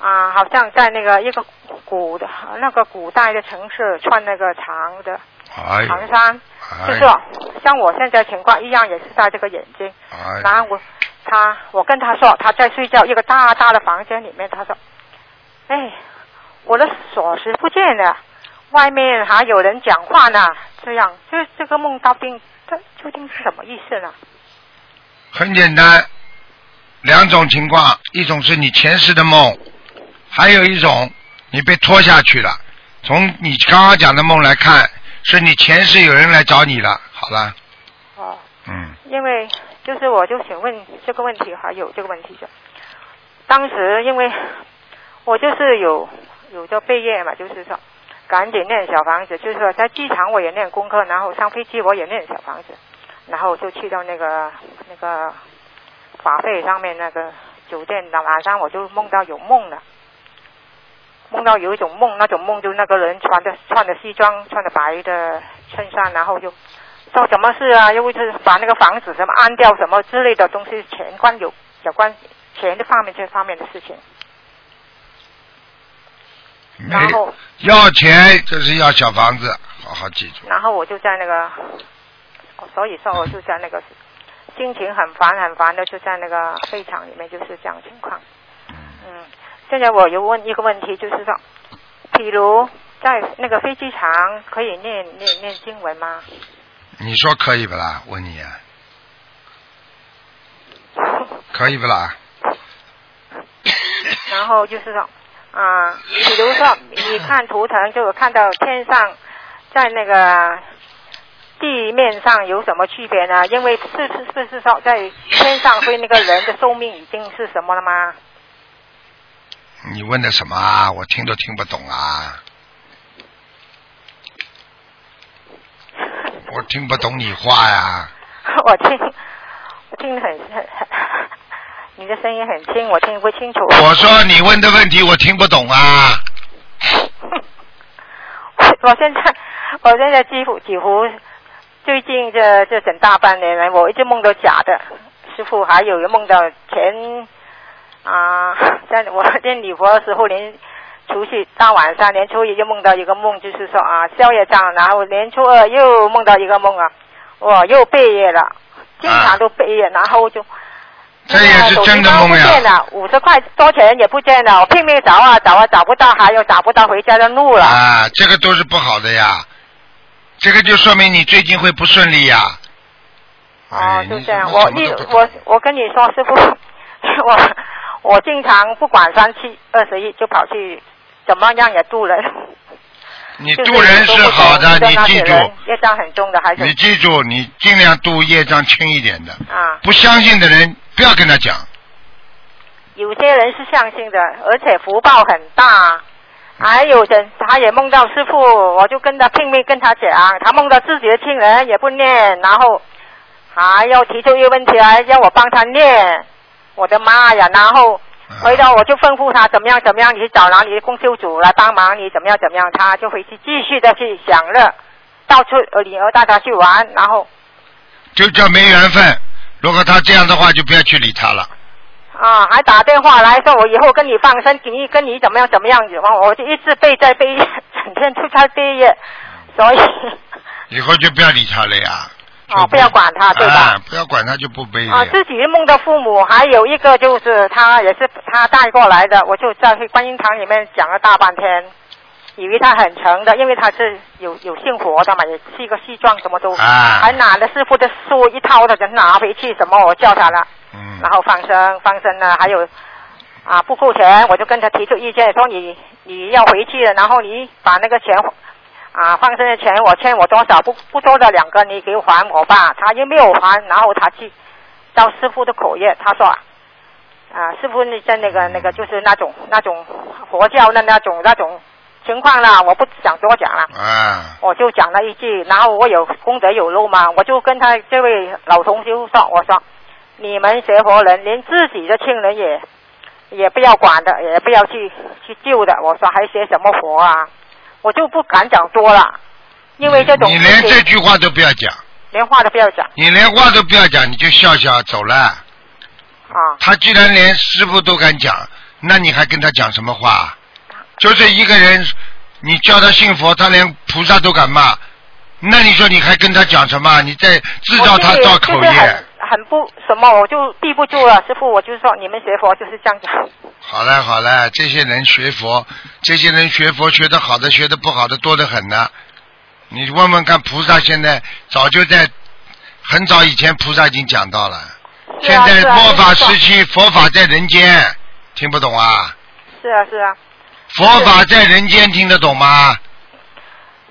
啊，好像在那个一个古的那个古代的城市，穿那个长的哎长衫，就哎是像我现在情况一样，也是戴这个眼镜。哎然后我他我跟他说他在睡觉，一个大大的房间里面，他说，哎，我的锁匙不见了，外面还有人讲话呢，这样这这个梦到底这究竟是什么意思呢？很简单，两种情况，一种是你前世的梦，还有一种你被拖下去了。从你刚刚讲的梦来看，是你前世有人来找你了。好了，哦，嗯，因为就是我就想问这个问题，还有这个问题就，当时因为我就是有有着备业嘛，就是说赶紧念小房子，就是说在机场我也念功课，然后上飞机我也念小房子，然后就去到那个那个法会上面那个酒店，晚上我就梦到有梦了。梦到有一种梦，那种梦就那个人穿的穿的西装，穿的白的衬衫，然后就做什么事啊？又就是把那个房子什么安掉什么之类的东西，钱关有有关钱的方面这方面的事情。没然后要钱就是要小房子，好好记住。然后我就在那个，所以说我就在那个心情很烦很烦的，就在那个会场里面就是这样情况。嗯，现在我又问一个问题，就是说，比如在那个飞机场可以念念念经文吗？你说可以不啦？问你啊，可以不啦？然后就是说，啊、比如说你看图腾，就看到天上在那个地面上有什么区别呢？因为是是是是说在天上会那个人的寿命已经是什么了吗？你问的什么啊？我听都听不懂啊！我听不懂你话呀！我听听得很很很，你的声音很轻，我听不清楚。我说你问的问题我听不懂啊。我现在我现在几乎几乎最近这这整大半年来，我一直梦到假的。师傅还有梦到前啊，在我念礼佛的时候，连除夕大晚上，年初一就梦到一个梦，就是说啊宵夜账，然后年初二又梦到一个梦啊，我又背业了，经常都背业，然后就。这也是真的梦不见呀。了，五十块多钱也不见了，我拼命找啊找啊找不到，还有找不到回家的路了。啊，这个都是不好的呀，这个就说明你最近会不顺利呀。哦哎，就这样。我一怎么什么都不懂我我跟你说，师傅，我我经常不管三七二十一就跑去，怎么样也渡人。你就是渡人是好的，你记住，业障很重的，还是你记住，你尽量渡业障轻一点的。啊。不相信的人不要跟他讲。有些人是相信的，而且福报很大。还有人，他也梦到师傅，我就跟他拼命跟他讲，他梦到自己的亲人也不念，然后还要提出一个问题来要我帮他念。我的妈呀！然后回头我就吩咐他怎么样怎么样，你去找哪里的供修组来帮忙，你怎么样怎么样，他就回去继续的去享乐，到处呃领儿带他去玩，然后就叫没缘分。如果他这样的话，就不要去理他了。啊，还打电话来说我以后跟你放生，跟你跟你怎么样怎么样子，我我就一直背在背，整天出差背业，所以以后就不要理他了呀。啊不要管他，对吧？啊，不要管他就不背啊，自己梦到父母，还有一个就是他也是他带过来的，我就在观音堂里面讲了大半天，以为他很诚的，因为他是有有信佛的嘛，也是一个西装，什么都，啊还拿了师傅的书一套的人拿回去，什么我叫他了。嗯然后放生放生呢，还有啊不够钱，我就跟他提出意见，说你你要回去了，然后你把那个钱啊放生的钱我欠我多少不不多的两个你给还我吧，他又没有还，然后他去照师傅的口业，他说啊师傅你在那个那个就是那种那种佛教的那种那种情况啦，我不想多讲了。啊，我就讲了一句，然后我有功德有路嘛，我就跟他这位老同修说，我说你们学佛人连自己的亲人也也不要管的，也不要去去救的，我说还学什么佛啊？我就不敢讲多了，因为这种你连这句话都不要讲，连话都不要讲你连话都不要讲，你就笑笑走了。啊他既然连师傅都敢讲，那你还跟他讲什么话？就是一个人，你叫他信佛，他连菩萨都敢骂，那你说你还跟他讲什么？你在制造他造口业很。不什么，我就避不住了。师傅，我就是说你们学佛就是这样子。好了好了，这些人学佛，这些人学佛学的好的，学的不好的多得很呢。你问问看，菩萨现在早就在很早以前，菩萨已经讲到了。现在末法时期，佛法在人间，听不懂啊？是啊是啊佛法在人间，听得懂吗？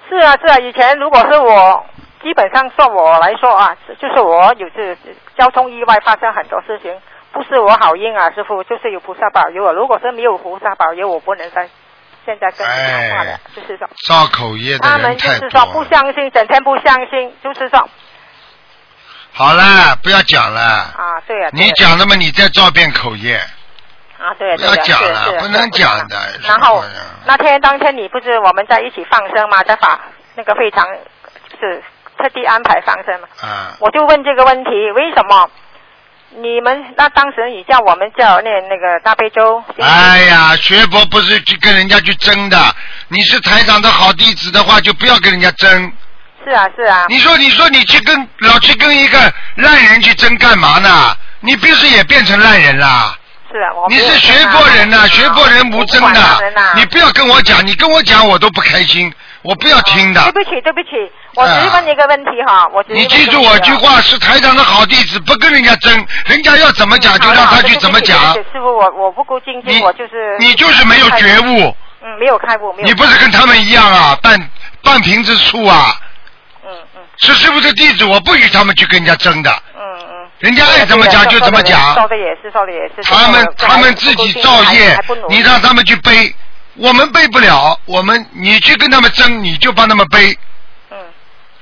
是啊是啊，以前如果是我，基本上算我来说啊，就是我有次交通意外发生很多事情，不是我好运啊，师傅，就是有菩萨保佑我。如果是没有菩萨保佑，我不能在现在跟你讲话的，哎就是说。造口业的他们就是说不。相信，整天不相信，就是说好了，不要讲了。啊，对啊，对啊你讲了嘛？你再造遍口业。啊，对啊不要对啊，是讲了是不能讲的是然后那天当天你不是我们在一起放生吗？在法那个非常是特地安排放生嘛。啊，我就问这个问题，为什么你们那当时你叫我们叫念那个大悲咒？哎呀，学佛不是去跟人家去争的。你是台长的好弟子的话，就不要跟人家争。是啊是啊，你说，你说你去跟老去跟一个烂人去争干嘛呢？你不是也变成烂人啦？是啊，我你是学佛人呐、啊学佛人无争的。你不要跟我讲，你跟我讲我都不开心，我不要听的。对不起对不起，我只是问你一个问题哈，我只是你记住我句话，是台长的好弟子，不跟人家争，人家要怎么讲就让他去怎么讲。师傅，我我不够精你进，我就是你就是没有觉悟，嗯，没有开悟，没有你不是跟他们一样啊，半半瓶子醋啊。嗯嗯是师傅的弟子，我不与他们去跟人家争的，嗯嗯。人家爱怎么讲就怎么讲。说的也是，说的也是。他们他们自己造业你让他们去背，我们背不了，我们你去跟他们争，你就帮他们背，嗯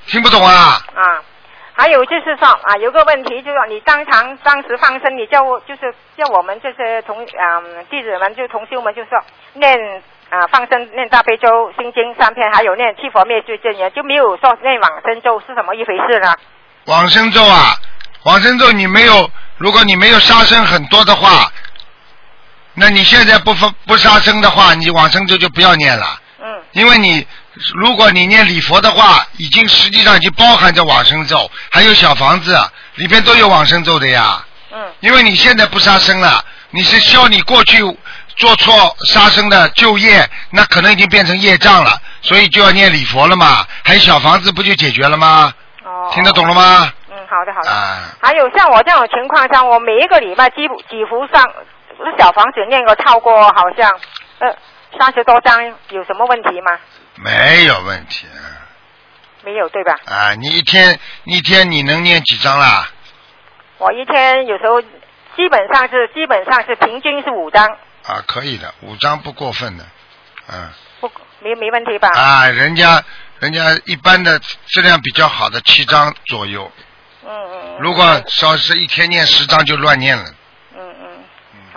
听不懂啊？啊，还有就是说啊，有个问题就是说你当场当时放生，你叫我就是叫我们这些同嗯弟子们就同修们就说念啊放生念大悲咒心经三篇，还有念七佛灭罪真言，就没有说念往生咒是什么一回事呢？往生咒啊，往生咒你没有，如果你没有杀生很多的话，那你现在不不不杀生的话，你往生咒就不要念了，嗯因为你如果你念礼佛的话，已经实际上已经包含着往生咒，还有小房子里边都有往生咒的呀。嗯因为你现在不杀生了，你是消你过去做错杀生的旧业，那可能已经变成业障了，所以就要念礼佛了嘛。还有小房子不就解决了吗？哦，听得懂了吗？嗯，好的好的。啊，还有像我这种情况下，我每一个礼拜几乎几乎上小房子念个超过好像呃三十多张，有什么问题吗？没有问题没有对吧？啊。你一天一天你能念几张啦？我一天有时候基本上是基本上是平均是五张，啊，可以的，五张不过分的，嗯。不没没问题吧？啊，人家人家一般的质量比较好的七张左右，嗯嗯。嗯如果说是一天念十张就乱念了。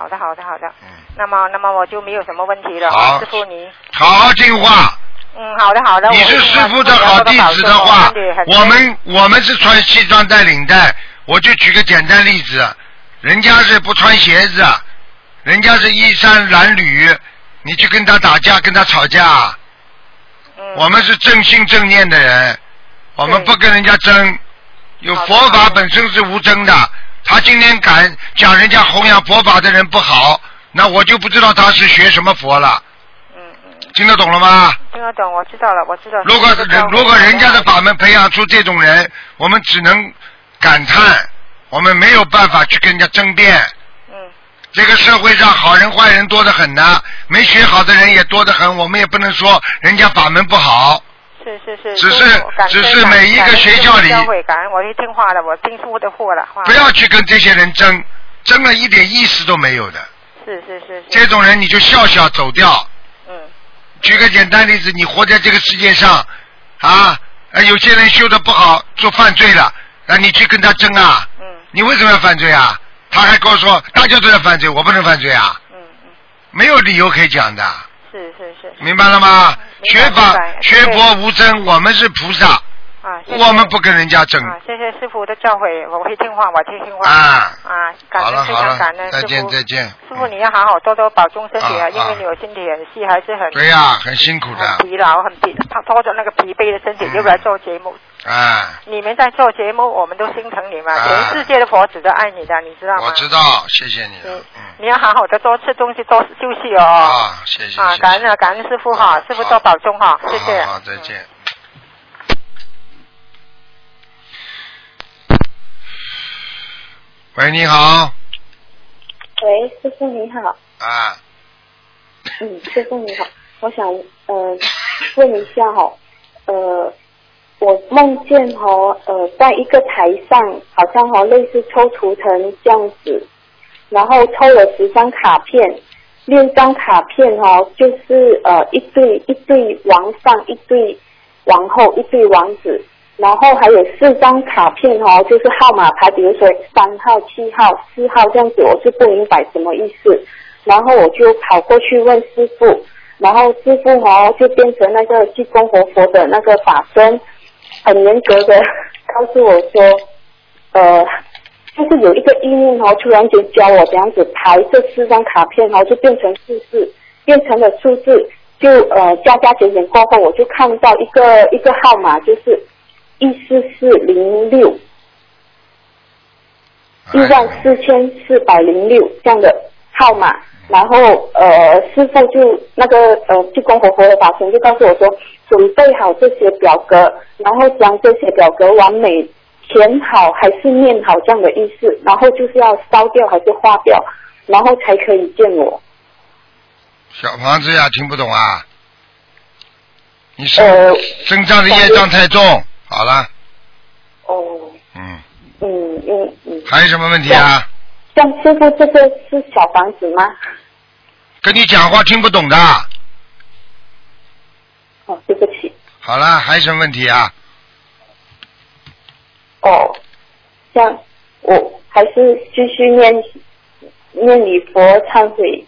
好的好的好的。嗯，那么那么我就没有什么问题了。好师傅你好好听话。嗯好的好的。你是师傅的好弟子的话，我们我们是穿西装带领带，我就举个简单例子，人家是不穿鞋子，人家是衣衫褴褛，你去跟他打架，跟他吵架，嗯我们是正心正念的人，我们不跟人家争。有佛法本身是无争的，他今天敢讲人家弘扬佛法的人不好，那我就不知道他是学什么佛了，嗯嗯，听得懂了吗？听得懂，我知道了，我知道。如果人如果人家的法门培养出这种人，我们只能感叹，我们没有办法去跟人家争辩。嗯这个社会上好人坏人多得很呢，没学好的人也多得很，我们也不能说人家法门不好。是是是，只是只是每一个学校里师傅教诲感恩，我会听话的，我听师傅的话了。不要去跟这些人争，争了一点意思都没有的。是是是是。这种人你就笑笑走掉。嗯举个简单例子，你活在这个世界上，啊，呃有些人修的不好，做犯罪了，那你去跟他争啊？嗯你为什么要犯罪啊？他还跟我说大家都在犯罪，我不能犯罪啊？嗯嗯，没有理由可以讲的，是是是。明白了吗？学法学佛无争，我们是菩萨，啊，谢谢我们不跟人家争。啊，谢谢师傅的教诲，我会听话，我会听话。啊啊，感恩非常感恩，再见。再见。师傅，你要好好多多保重身体啊啊，因为啊你有身体很细，还是很对呀、很辛苦的，疲劳，很疲，他拖着那个疲惫的身体嗯又来做节目。啊，你们在做节目，我们都心疼你们，啊。全世界的佛子都爱你的，你知道吗？我知道，谢谢你了你，嗯，你要好好的多吃东西，多休息哦。啊，谢谢，啊，谢谢。感恩啊，感恩师傅哈，师傅多保重哈，谢谢。好好，再见。喂，你好，喂，师傅你好，啊，嗯，师傅你好，我想呃问一下哈，呃，我梦见哈呃在一个台上，好像哈类似抽图腾这样子，然后抽了十张卡片，六张卡片哈就是呃一对一对王上，一对王后，一对王子。然后还有四张卡片哦，就是号码牌，比如说三号、七号、四号这样子，我是不明白什么意思。然后我就跑过去问师傅，然后师傅哦就变成那个济公活佛的那个法身，很严格的告诉我说，呃，就是有一个意念哦，突然间教我怎样子排这四张卡片哦，就变成数字，变成了数字，就呃加加减减过后，我就看到一个一个号码，就是一四四零六，一万四千四百零六这样的号码。然后呃，师傅就那个呃就公活佛的法身就告诉我说，准备好这些表格，然后将这些表格完美填好还是念好这样的意思，然后就是要烧掉还是化掉，然后才可以见我。小房子呀，听不懂啊？你是呃，身上的业障太重，好了，哦，嗯，嗯嗯嗯，还有什么问题啊？像师傅这个是小房子吗？跟你讲话听不懂的，哦，对不起。好了，还有什么问题啊？哦，像我还是继续念念礼佛忏悔。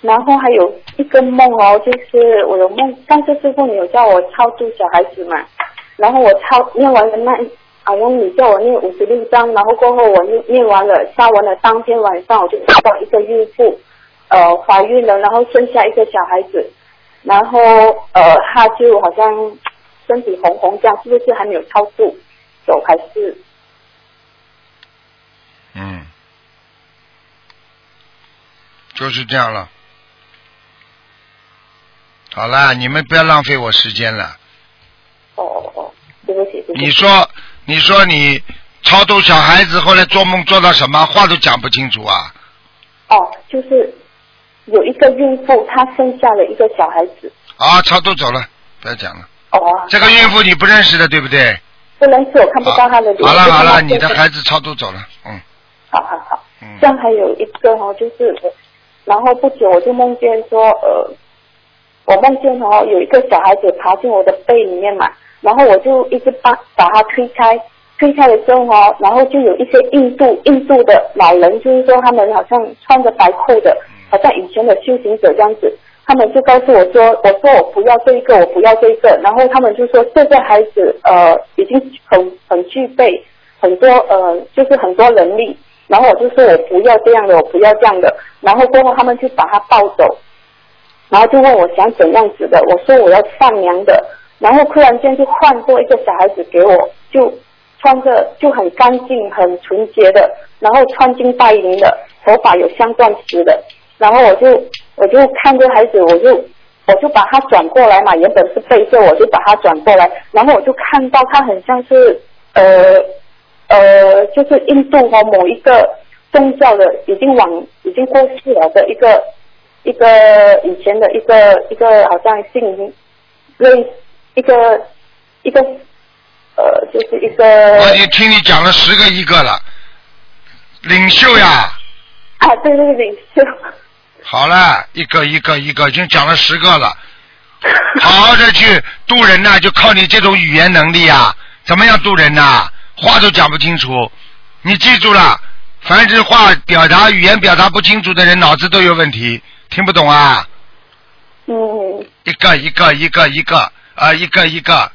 然后还有一个梦哦，就是我的梦，上次师傅你有叫我超度小孩子嘛，然后我超念完了那，好像你叫我念五十六章，然后过后我念念完了，烧完了当天晚上我就看到一个孕妇，呃怀孕了，然后生下一个小孩子，然后呃他就好像身体红红这样，是不是还没有超度走还是？嗯，就是这样了。好了，你们不要浪费我时间了。哦哦哦，对不起，对不起。你说，你说你超度小孩子，后来做梦做到什么，话都讲不清楚啊？哦，就是有一个孕妇，她生下了一个小孩子。啊，超度走了，不要讲了。哦。这个孕妇你不认识的，对不对？不认识，我看不到她的脸。好了好了，你的孩子超度走了，嗯好好好，嗯这样还有一个哦，就是，然后不久我就梦见说，呃，我梦见哦有一个小孩子爬进我的背里面嘛，然后我就一直把把他推开，推开的时候哦，然后就有一些印度印度的老人，就是说他们好像穿着白裤的，好像以前的修行者这样子。他们就告诉我说，我说我不要这一个，我不要这一个，然后他们就说这个孩子呃已经很很具备很多呃就是很多能力，然后我就说我不要这样的，我不要这样的，然后过后他们就把他抱走，然后就问我想怎样子的，我说我要善良的，然后突然间就换过一个小孩子给我，就穿着就很干净、很纯洁的，然后穿金戴银的，头发有镶钻石的，然后我就我就看这孩子，我就我就把他转过来嘛，原本是背着，我就把他转过来，然后我就看到他很像是呃呃，就是印度和某一个宗教的已经往已经过世了的一个一个以前的一个一个好像姓类一个一个呃，就是一个我已经听你讲了十个一个了，领袖呀，啊，对对对，领袖。好了，一个一个一个，已经讲了十个了，好好的去渡人呐、就靠你这种语言能力啊！怎么样渡人呐、话都讲不清楚，你记住了，凡是话表达语言表达不清楚的人，脑子都有问题，听不懂啊！嗯，一个一个一个一个啊、一个一个，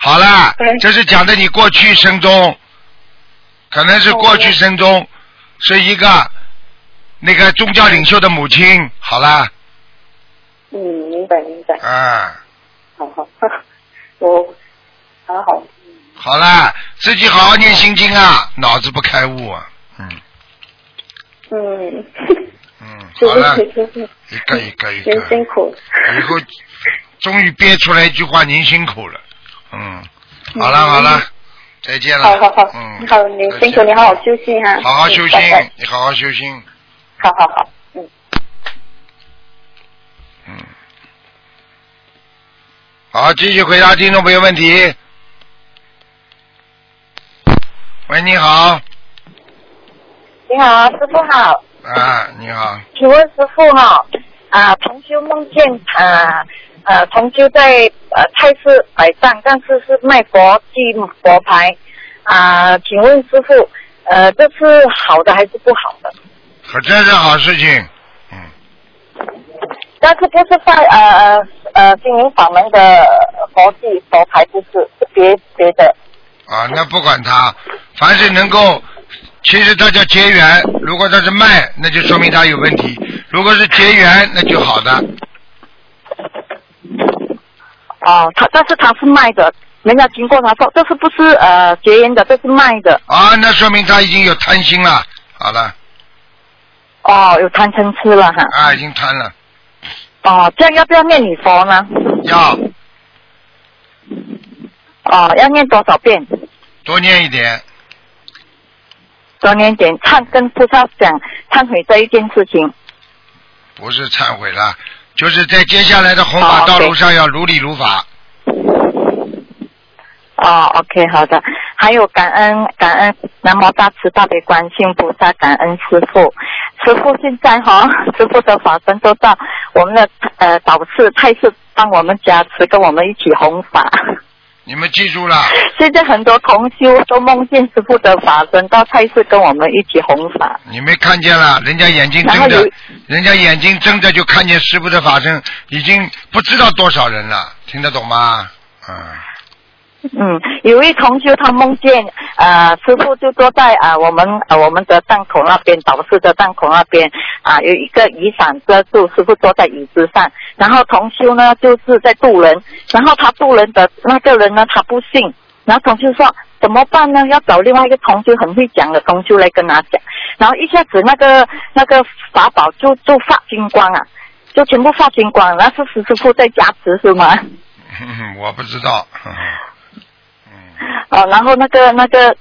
好了，这是讲的你过去生中，可能是过去生中是一个那个宗教领袖的母亲，好啦，嗯，明白明白，啊，好好，我好好，好啦，自己好好念心经啊，脑子不开悟啊，嗯。嗯，嗯，好了，一个一个一您个，辛苦，以后 终于憋出来一句话，您辛苦了，嗯，好了嗯。好了，再见了，好好好，嗯，好，您再辛苦，见。你好好休息哈，好好修心嗯拜拜，你好好修心，好好好，嗯。嗯，好，继续回答听众朋友问题。喂，你好，你好，师傅好，啊，你好，请问师傅哈啊，同修梦见啊呃同修在呃菜市摆档，但是是卖佛具佛牌啊，请问师傅呃这是好的还是不好的？可真是好事情，嗯，但是不是在呃呃经营法门的佛具佛牌，不是是别别的。啊，那不管他，凡是能够，其实他叫结缘，如果他是卖，那就说明他有问题；如果是结缘，那就好的。哦，他但是他是卖的，人家经过他说这是不是呃结缘的，这是卖的。啊，那说明他已经有贪心了。好了，哦，有贪嗔痴了哈。啊，已经贪了，哦，这样要不要念礼佛呢？要哦，要念多少遍？多念一点。多念点，忏跟菩萨讲忏悔这一件事情。不是忏悔了，就是在接下来的弘法哦道路上要如理如法。哦，OK，好的。还有感恩感恩南无大慈大悲观世音菩萨，感恩师傅。师傅现在哈、师傅的法身都到我们的呃导师太师帮我们加持，跟我们一起弘法。你们记住了，现在很多同修都梦见师傅的法身到菜市跟我们一起弘法。你没看见了？人家眼睛睁着，人家眼睛睁着就看见师傅的法身，已经不知道多少人了，听得懂吗？嗯，嗯，有一同修他梦见呃师傅就坐在啊、呃我们呃我们的档口那边导师的档口那边啊、有一个雨伞遮住，师傅坐在椅子上，然后同修呢就是在渡人，然后他渡人的那个人呢他不信，然后同修说怎么办呢？要找另外一个同修很会讲的同修来跟他讲，然后一下子那个那个法宝就就发金光啊，就全部发金光，那是师傅在加持是吗？哼 哼我不知道。啊，然后那个那个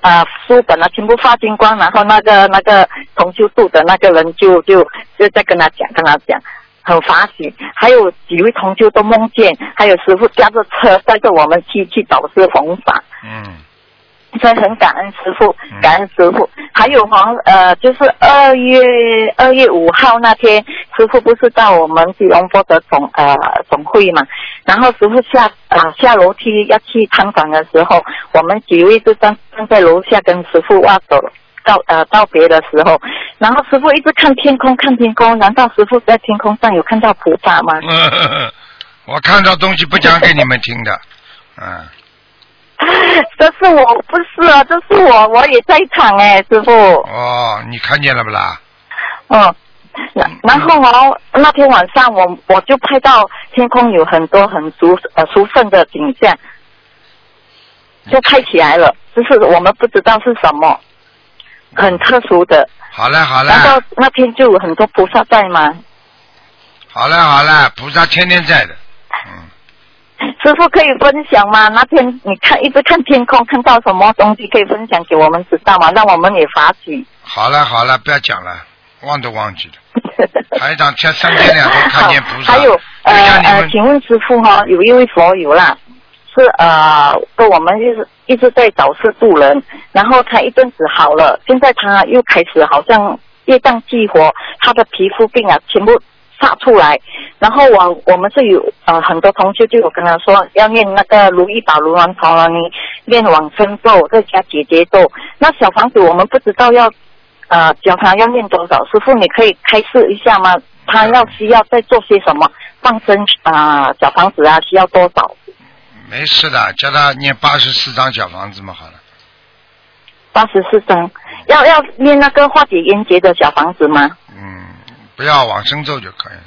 啊书本啊全部发金光，然后那个那个同修度的那个人就就就在跟他讲跟他讲，很发喜。还有几位同修都梦见，还有师傅驾着车带着我们去去找师弘法。嗯，所以很感恩师傅嗯，感恩师傅。还有黄呃，就是二月二月五号那天，师傅不是到我们吉隆坡的总呃总会嘛？然后师傅下呃下楼梯要去探访的时候，我们几位就站站在楼下跟师傅握手告呃道别的时候，然后师傅一直看天空看天空，难道师傅在天空上有看到菩萨吗？我看到东西不讲给你们听的。嗯，这是我不是啊，这是我我也在场哎，师傅。哦，你看见了不啦？嗯，然然后哦，那天晚上我我就拍到天空有很多很殊呃殊胜的景象，就拍起来了，就是我们不知道是什么，很特殊的。好嘞好难道了，那天就有很多菩萨在吗？好嘞好嘞，菩萨天天在的。嗯，师傅可以分享吗？那天你看一直看天空，看到什么东西可以分享给我们知道吗？让我们也发起。好了好了，不要讲了，忘都忘记了。台长天三天两头看见菩萨，还有呃呃，请问师傅哈、有一位佛友啦，是呃跟我们一直一直在找事度人，然后他一阵子好了，现在他又开始好像业障激活，他的皮肤病啊全部杀出来，然后我我们是有呃很多同学就有跟他说要念那个如意宝如王陀罗尼，念往生咒，再加解结咒，那小房子我们不知道要。呃，教他要念多少？师傅，你可以开示一下吗？他要需要再做些什么？放生啊、小房子啊，需要多少？没事的，叫他念八十四张小房子嘛，好了。八十四张。要要念那个化解冤结的小房子吗？嗯，不要往生咒就可以了。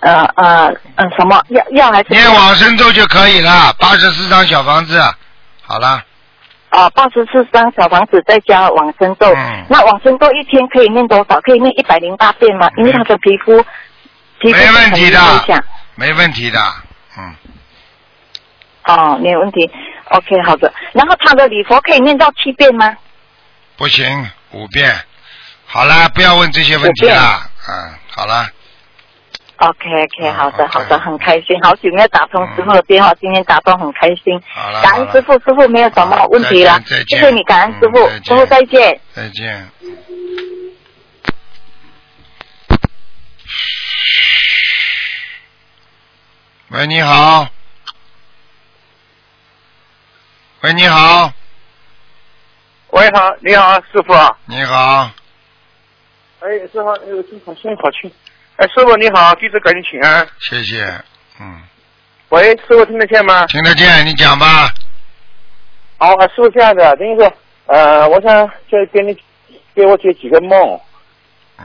呃呃呃，什么？要要还是念往生咒就可以了，八十四张小房子，好了。啊，八十四张小房子再加往生咒。嗯那往生咒一天可以念多少？可以念一百零八遍吗？因为他的皮肤皮肤没问题的。没问题的，嗯，哦，没有问题。OK，好的。然后他的礼佛可以念到七遍吗？不行，五遍。好啦，不要问这些问题啦，嗯，好啦，OK OK，好的嗯好的很开心，好久没有打通师傅的电话，今天打通很开心。好了，感恩师傅，师傅没有什么问题了再见谢谢你，感恩师傅嗯再，见师傅再见。再见。喂，你好。喂，你好，喂，好，你好，师傅。你好，哎，师傅，哎呦，真好，真好听。哎，师傅你好，弟子赶紧请安。谢谢，嗯，喂，师傅听得见吗？听得见，你讲吧。好，啊，师傅这样的，等于说，呃，我想就给你给我解几个梦。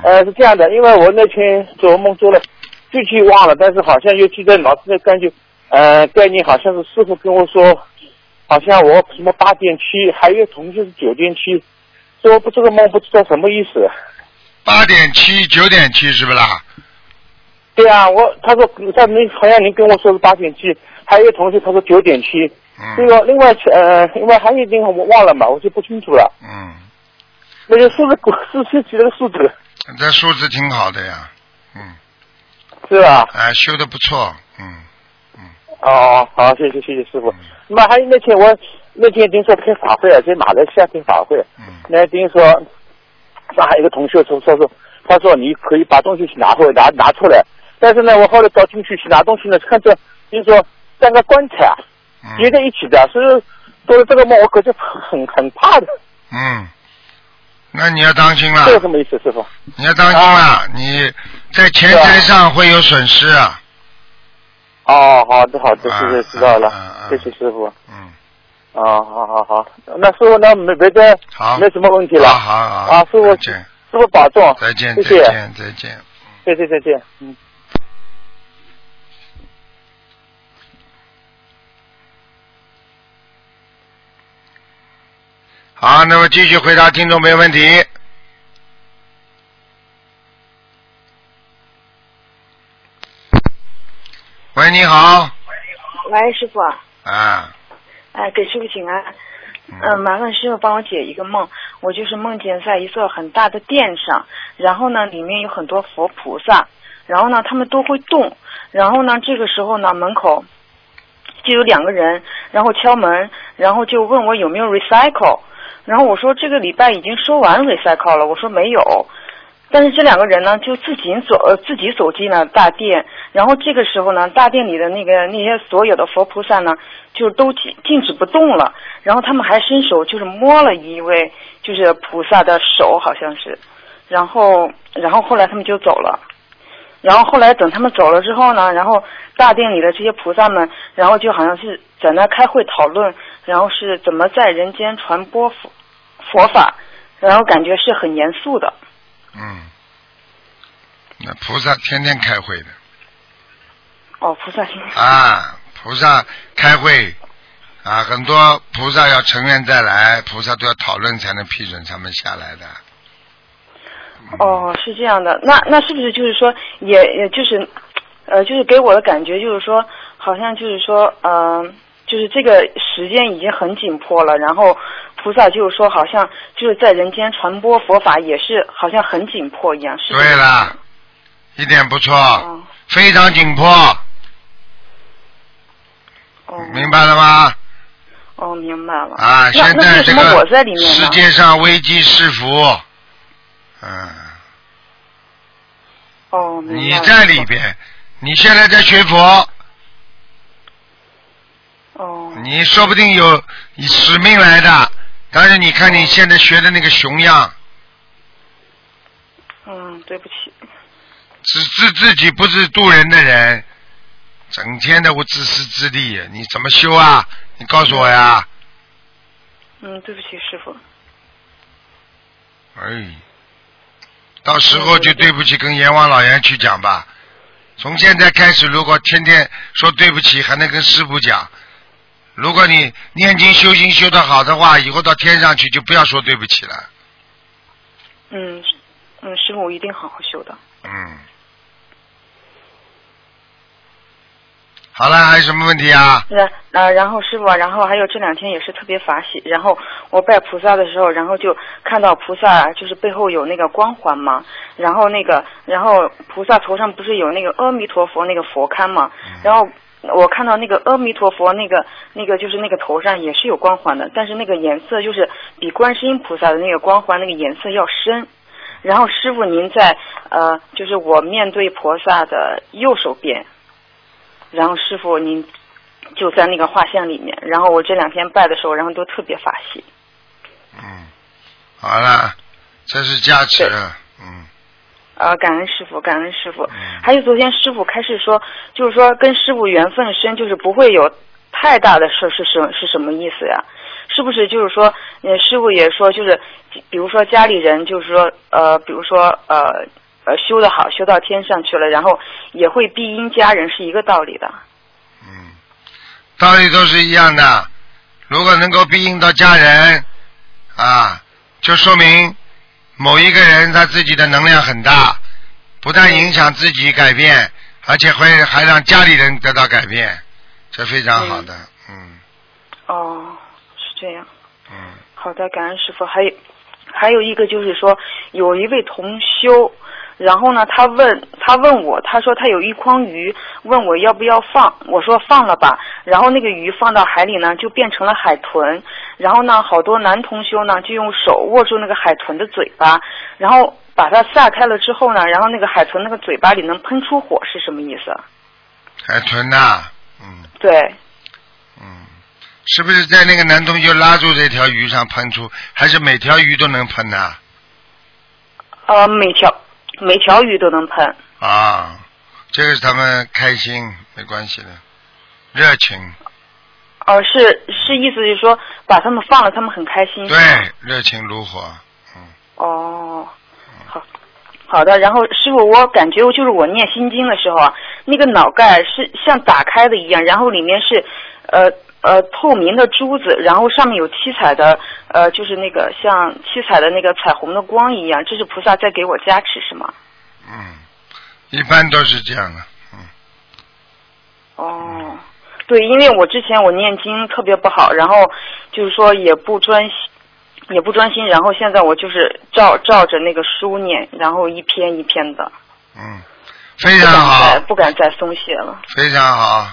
呃，是这样的，因为我那天做梦做了，具体忘了，但是好像又记得脑子的感觉，呃，概念好像是师傅跟我说，好像我什么八点七，还有同学是九点七，所以我不这个梦不知道什么意思。八点七、九点七是不啦？对啊，我他说他您好像您跟我说是八点七，还有一个同学他说九点七，这嗯个另外呃，另外还有一点我忘了嘛，我就不清楚了。嗯，那个数字是是几个数字这数字挺好的呀，嗯，是吧？哎，修的不错，嗯，哦，好，谢谢谢谢师傅。那么还有那天我那天听说开法会啊，在马来西亚开法会，嗯那听说上海一个同学说说说，他说你可以把东西去拿回拿拿出来，但是呢，我后来到进去去拿东西呢，看着听说三个棺材啊嗯叠在一起的，所以做了这个梦，我可是很很怕的。嗯，那你要当心了这，个什么意思，师傅？你要当心了，你在钱财上会有损失啊。哦，好的好的，啊谢谢知道了啊啊，谢谢师傅。嗯，哦，好好好，那师傅那没别的好，没什么问题了。好好好，啊，师傅，师傅保重，再见，谢谢，再见，再见。再见再见，嗯。好，那么继续回答听众没问题。喂，你好，喂，师傅，啊，哎，给师傅请安。嗯、麻烦师傅帮我解一个梦。我就是梦见在一座很大的殿上，然后呢，里面有很多佛菩萨，然后呢，他们都会动，然后呢，这个时候呢，门口就有两个人，然后敲门，然后就问我有没有 recycle，然后我说这个礼拜已经收完 recycle 了，我说没有。但是这两个人呢，就自己走呃自己走进了大殿，然后这个时候呢，大殿里的那个那些所有的佛菩萨呢，就都静静止不动了，然后他们还伸手就是摸了一位就是菩萨的手，好像是，然后然后后来他们就走了，然后后来等他们走了之后呢，然后大殿里的这些菩萨们，然后就好像是在那开会讨论，然后是怎么在人间传播佛佛法，然后感觉是很严肃的。嗯，那菩萨天天开会的哦，菩萨天天。啊，菩萨开会啊，很多菩萨要成员再来，菩萨都要讨论才能批准他们下来的。哦，是这样的，那那是不是就是说，也也就是，呃，就是给我的感觉就是说，好像就是说，嗯、就是这个时间已经很紧迫了，然后菩萨就是说，好像就是在人间传播佛法也是好像很紧迫一样，是对了，一点不错，哦非常紧迫，哦明白了吗？哦，明白了。啊，现在这个我在里面？世界上危机四伏，嗯，哦，明白了你在里边，你现在在学佛，哦，你说不定有以使命来的，但是你看你现在学的那个熊样，嗯，对不起。只自自己不是渡人的人，整天的我自私自利，你怎么修啊？你告诉我呀！嗯，对不起，师傅。哎，到时候就对不起，跟阎王老爷去讲吧。从现在开始，如果天天说对不起，还能跟师傅讲。如果你念经修心修得好的话，以后到天上去就不要说对不起了。嗯嗯，师傅，我一定好好修的。嗯。好了，还有什么问题啊？然啊，然后师傅啊，然后还有这两天也是特别法喜，然后我拜菩萨的时候，然后就看到菩萨就是背后有那个光环嘛，然后那个，然后菩萨头上不是有那个阿弥陀佛那个佛龛嘛，然后我看到那个阿弥陀佛那个那个就是那个头上也是有光环的，但是那个颜色就是比观世音菩萨的那个光环那个颜色要深。然后师傅您在呃，就是我面对菩萨的右手边，然后师傅您就在那个画像里面，然后我这两天拜的时候，然后都特别法喜。嗯，好了，这是加持，嗯，呃，感恩师傅，感恩师傅。还有昨天师傅开始说，就是说跟师傅缘分深，就是不会有太大的事，是什是什么意思呀？是不是就是说，呃，师傅也说，就是比如说家里人，就是说，呃，比如说，呃，呃，修的好，修到天上去了，然后也会庇荫家人，是一个道理的。嗯道理都是一样的。如果能够庇荫到家人，啊，就说明某一个人他自己的能量很大，不但影响自己改变，而且会还让家里人得到改变，这非常好的。嗯哦，是这样。嗯。好的，感恩师傅。还有还有一个就是说，有一位同修，然后呢，他问他问我，他说他有一筐鱼，问我要不要放，我说放了吧。然后那个鱼放到海里呢，就变成了海豚。然后呢，好多男同修呢就用手握住那个海豚的嘴巴，然后把它撒开了之后呢，然后那个海豚那个嘴巴里能喷出火，是什么意思？海豚呐、嗯对，嗯，是不是在那个男同修拉住这条鱼上喷出，还是每条鱼都能喷呢？呃，每条每条鱼都能喷。啊，这个是他们开心，没关系的，热情，哦、是是意思就是说把他们放了，他们很开心。对，热情如火。嗯哦，好，好的。然后师傅，我感觉就是我念心经的时候啊，那个脑盖是像打开的一样，然后里面是呃呃透明的珠子，然后上面有七彩的呃，就是那个像七彩的那个彩虹的光一样，这是菩萨在给我加持是吗？嗯，一般都是这样的。嗯哦，对，因为我之前我念经特别不好，然后就是说也不专心，也不专心，然后现在我就是照照着那个书念，然后一篇一篇的，嗯，非常好不敢再，不敢再松懈了。非常好。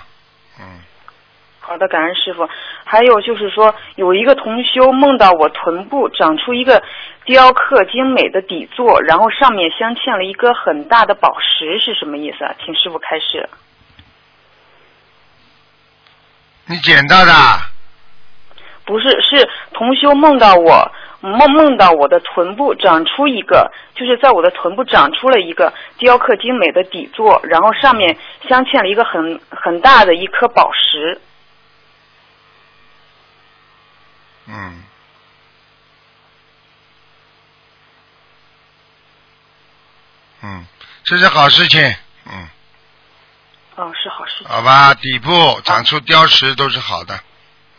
好的，感恩师傅。还有就是说，有一个同修梦到我臀部长出一个雕刻精美的底座，然后上面镶嵌了一个很大的宝石，是什么意思啊？请师傅开示。你捡到的？不是，是同修梦到我梦梦到我的臀部长出一个，就是在我的臀部长出了一个雕刻精美的底座，然后上面镶嵌了一个很很大的一颗宝石。嗯。嗯，这是好事情，嗯，哦，是好事。好吧，底部长出雕石都是好的，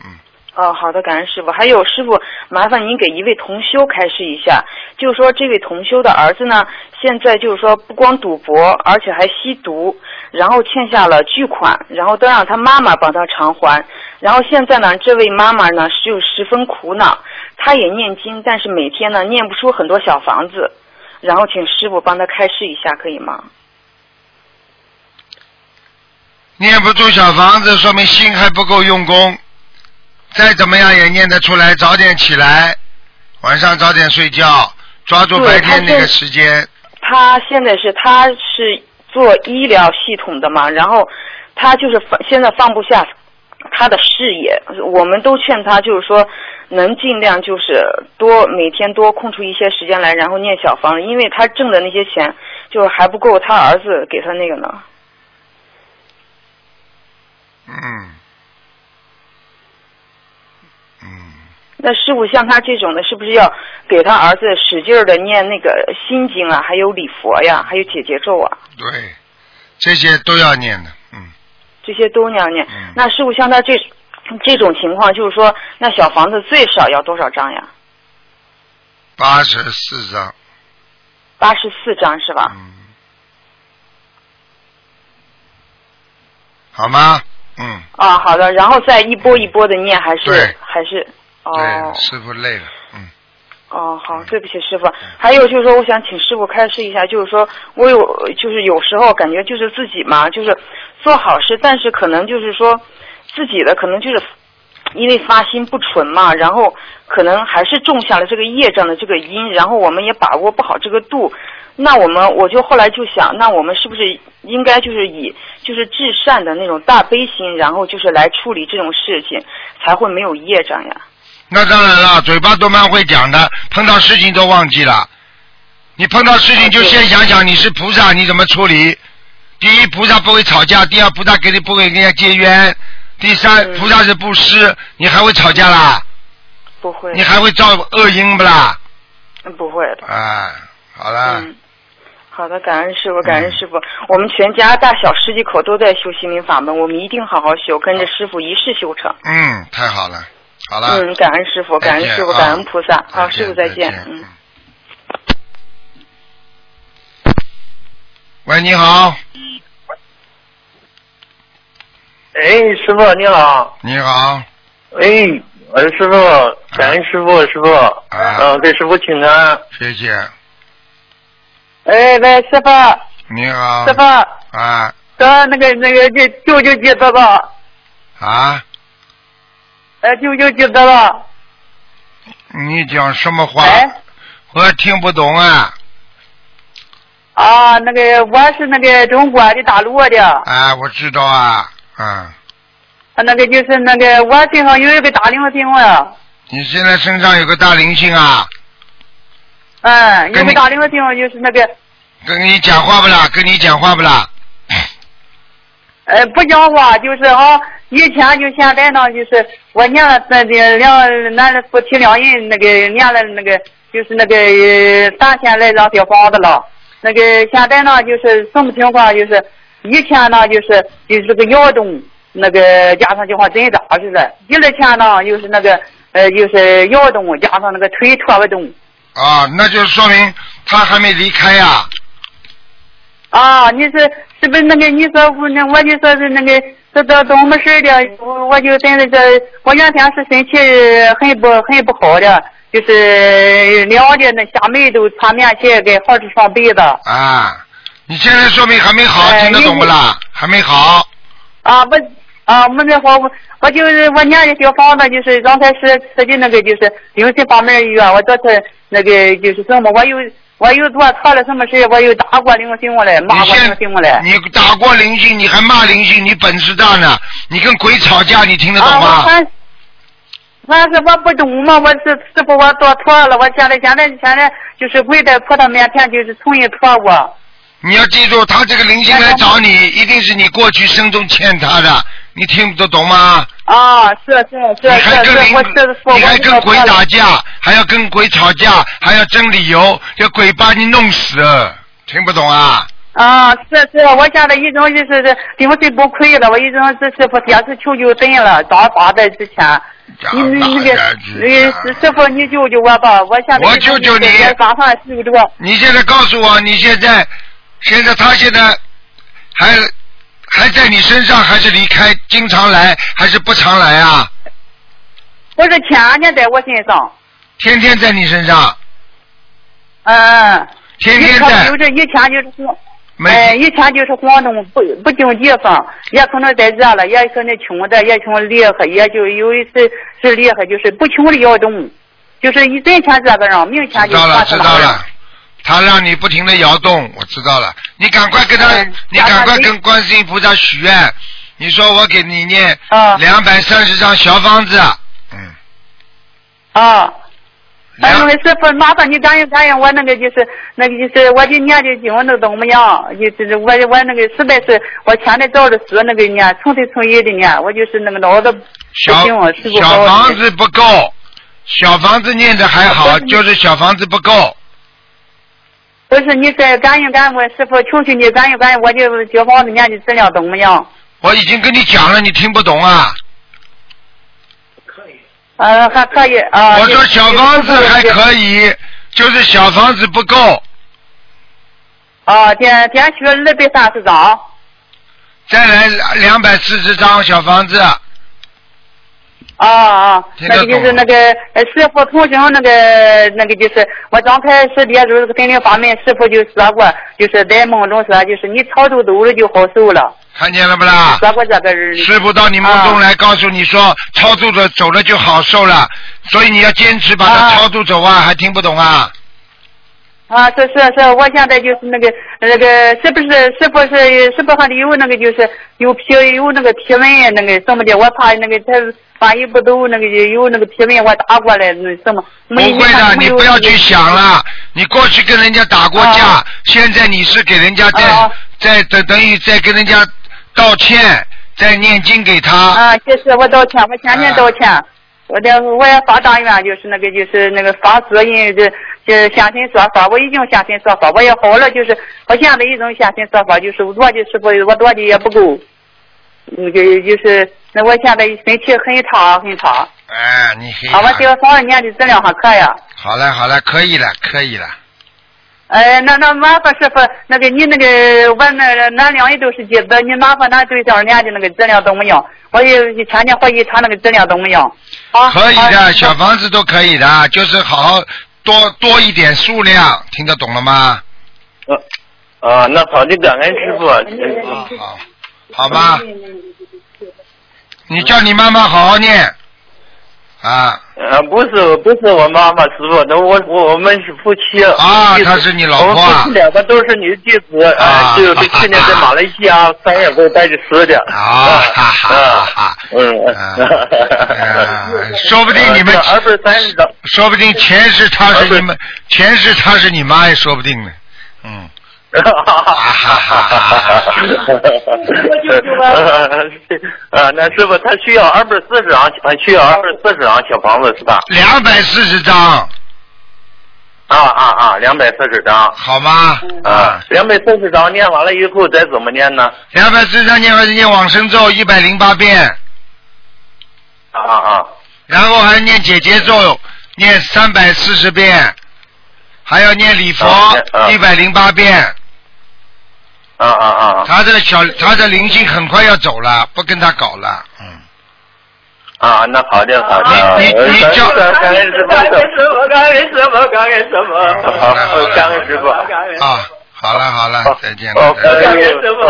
嗯哦，好的，感恩师傅。还有师傅，麻烦您给一位同修开示一下，就是说这位同修的儿子呢，现在就是说不光赌博，而且还吸毒，然后欠下了巨款，然后都让他妈妈帮他偿还。然后现在呢，这位妈妈呢就十分苦恼，她也念经，但是每天呢念不出很多小房子，然后请师傅帮她开示一下，可以吗？念不出小房子，说明心还不够用功。再怎么样也念得出来，早点起来，晚上早点睡觉，抓住白天那个时间。他现在是他是做医疗系统的嘛，然后他就是放现在放不下他的事业，我们都劝他就是说能尽量就是多每天多空出一些时间来，然后念小房子，因为他挣的那些钱就是还不够他儿子给他那个呢。嗯，那师傅像他这种的，是不是要给他儿子使劲的念那个心经啊，还有礼佛呀，还有解结咒啊？对，这些都要念的。这些都要念。那师傅像他这这种情况，就是说，那小房子最少要多少张呀？八十四张，八十四张是吧？嗯好吗？嗯，啊，好的，然后再一波一波的念，还是还是哦对，师傅累了。哦，好，对不起师傅。还有就是说，我想请师傅开示一下，就是说我有就是有时候感觉就是自己嘛，就是做好事，但是可能就是说自己的可能就是因为发心不纯嘛，然后可能还是种下了这个业障的这个因，然后我们也把握不好这个度。那我们我就后来就想，那我们是不是应该就是以就是至善的那种大悲心，然后就是来处理这种事情，才会没有业障呀？那当然了，嘴巴都蛮会讲的，碰到事情都忘记了。你碰到事情就先想想你是菩萨，你怎么处理？第一，菩萨不会吵架；第二，菩萨给你不会跟人家结冤；第三，菩萨是布施，你还会吵架啦？不会。你还会造恶因不啦？嗯不会的。啊，好了，嗯，好的，感恩师傅，感恩师傅。我们全家大小十几口都在修心灵法门，我们一定好好修，跟着师傅一世修成。嗯，太好了，好了。嗯，感恩师傅，感恩师傅，感恩菩萨。好，师傅再见。嗯。喂，你好，哎，师傅你好。你好，哎，我是师傅，感恩师傅，师傅，嗯、给师傅请安。谢谢。哎，喂，师傅，你好。师傅，啊刚那个那个舅舅舅接到了，啊，哎，就就记得了，你讲什么话？哎我听不懂啊！啊，那个我是那个中国的大陆的，啊，我知道啊，嗯啊那个就是那个我身上有一个大灵性啊，你现在身上有个大灵性啊，嗯，有个大灵性就是那个跟你讲话不啦？跟你讲话不啦？哎不讲话，就是哈、以前就现在呢，就是我念了那个两男夫妻两人那个念了那个就是那个三千来张小房子了，那个现在呢就是什么情况？就是以前呢就是就是个摇动，那个加上就像针扎似的；第二天呢又是那个呃就是摇动，加上那个腿拖不动。啊，那就说明他还没离开呀、你是是不是那个？你说我那我就说是那个这这怎么事儿的？我我就在那这，我两天是身体很不很不好的，就是凉的那下面都穿棉鞋，给好吃上被子。啊，你现在说明还没好，哎听得懂不啦？还没好。啊，我啊，我那会我我就是我娘的小房子，就是刚才是吃的那个就是灵性方面的药，我这次那个就是什么，我有我又做错了什么事，我又打过灵性过来，骂过灵性过来。你打过灵性，你还骂灵性，你本事大呢？你跟鬼吵架，你听得懂啊，我吗？反反是我不懂嘛，我是师傅我做错了，我现在现在现在就是跪在菩萨面前，就是重新错误。你要记住，他这个灵性来找你，一定是你过去生中欠他的，你听得懂吗？啊，是是是你还是是，跟灵我是我你还跟鬼打架，还要跟鬼吵架，还要争理由，这鬼把你弄死，听不懂啊？啊，是是，我现在已经就是灵性不亏了，我已经是师傅天是求救真了，长发在之前。你你那个那个师师傅，你救救我吧！我现在我救救你。你现在告诉我，你现在现在他现在还还在你身上，还是离开，经常来，还是不常来啊？我是天天在我身上。天天在你身上，嗯。天天在就是以前就是哎，以前就是广东不不经地方，也可能在热了，也可能穷的，也穷厉害，也就有一次是厉害，就是不穷的要动，就是一整天这个样，明天就知道了，知道了。他让你不停的摇动，我知道了。你赶快跟他，嗯你赶快跟观世音菩萨许愿。你说我给你念啊两百三十张小房子，嗯啊。哎，那个师傅，麻烦你答应答应我那个就是那个就是我的念的经那怎么样？就是我我那个实在是我现在照着书那个念，从头从尾的念，我就是那个脑子不小行，师傅小房子不够，小房子念的还好，就是小房子不够。不是你再感应感应我师傅，求求你感应感应我的小房子念的质量怎么样？我已经跟你讲了，你听不懂啊？可以呃，还可以啊。我说小房子还可以，就是小房子不够。啊，点点许二百三十张。再来两百四十张小房子。啊啊，那个就是那个呃师傅同行那个那个就是我刚开始接触心灵法门，师傅就说过，就是在梦中说，就是你超度走了就好受了。看见了不啦？说过这个人。师傅到你梦中来告诉你说，超度着走了就好受了，所以你要坚持把它超度走啊！还听不懂啊？啊，是是是，我现在就是那个那个，是不是是不是是不是还得有那个就是有皮有那个皮纹那个什么的？我怕那个他万一不都那个有那个皮纹，我打过来那什么？不会的，你不要去想了。你过去跟人家打过架，现在你是给人家在在等等于在跟人家道歉，在念经给他。啊，就是我道歉，我天天道歉。我的我也发大愿，就是那个就是那个发私人这这现身说法，我已经现身说法，我也好了，就是我现在一种现身说法，就是逻辑师傅我做的也不够，嗯，就就是那我现在身体很差很差。哎，你黑啊，我这个房子念的质量还可以。好嘞好嘞，可以了可以了。哎，那那麻烦师傅，那个你那个我那那两人都是弟子，你麻烦那对象念的那个质量怎么样？我也天天怀疑他那个质量怎么样？啊，可以的，啊小房子都可以的，就是好好多多一点数量，听得懂了吗？呃啊，那好你，感恩师傅。好，好吧。你叫你妈妈好好念，啊呃，不是不是我妈妈师傅，那我我我们是夫妻。啊她是你老婆啊我们夫妻两个都是女弟子，啊呃，就是去年在马来西亚三月份带去吃的。啊哈哈哈！嗯，啊说不定你们二十三张，说不定前世他是你们，前世他是你妈也说不定呢。嗯。呃，那师傅他需要二百四十张，呃需要二百四十张小房子是吧？两百四十张。啊啊啊！两百四十张。好吗？啊，两百四十张念完了以后再怎么念呢？两百四十张念完念往生咒一百零八遍，啊啊啊！然后还念姐姐咒念三百四十遍，还要念礼佛啊啊一百零八遍。啊啊啊！他的小他的灵性很快要走了，不跟他搞了。嗯。啊，那好的好的。你你你叫感恩师傅，感恩师傅，感恩师傅，感恩师傅。好，感恩师傅。啊，好了好了，再见再见感恩师傅，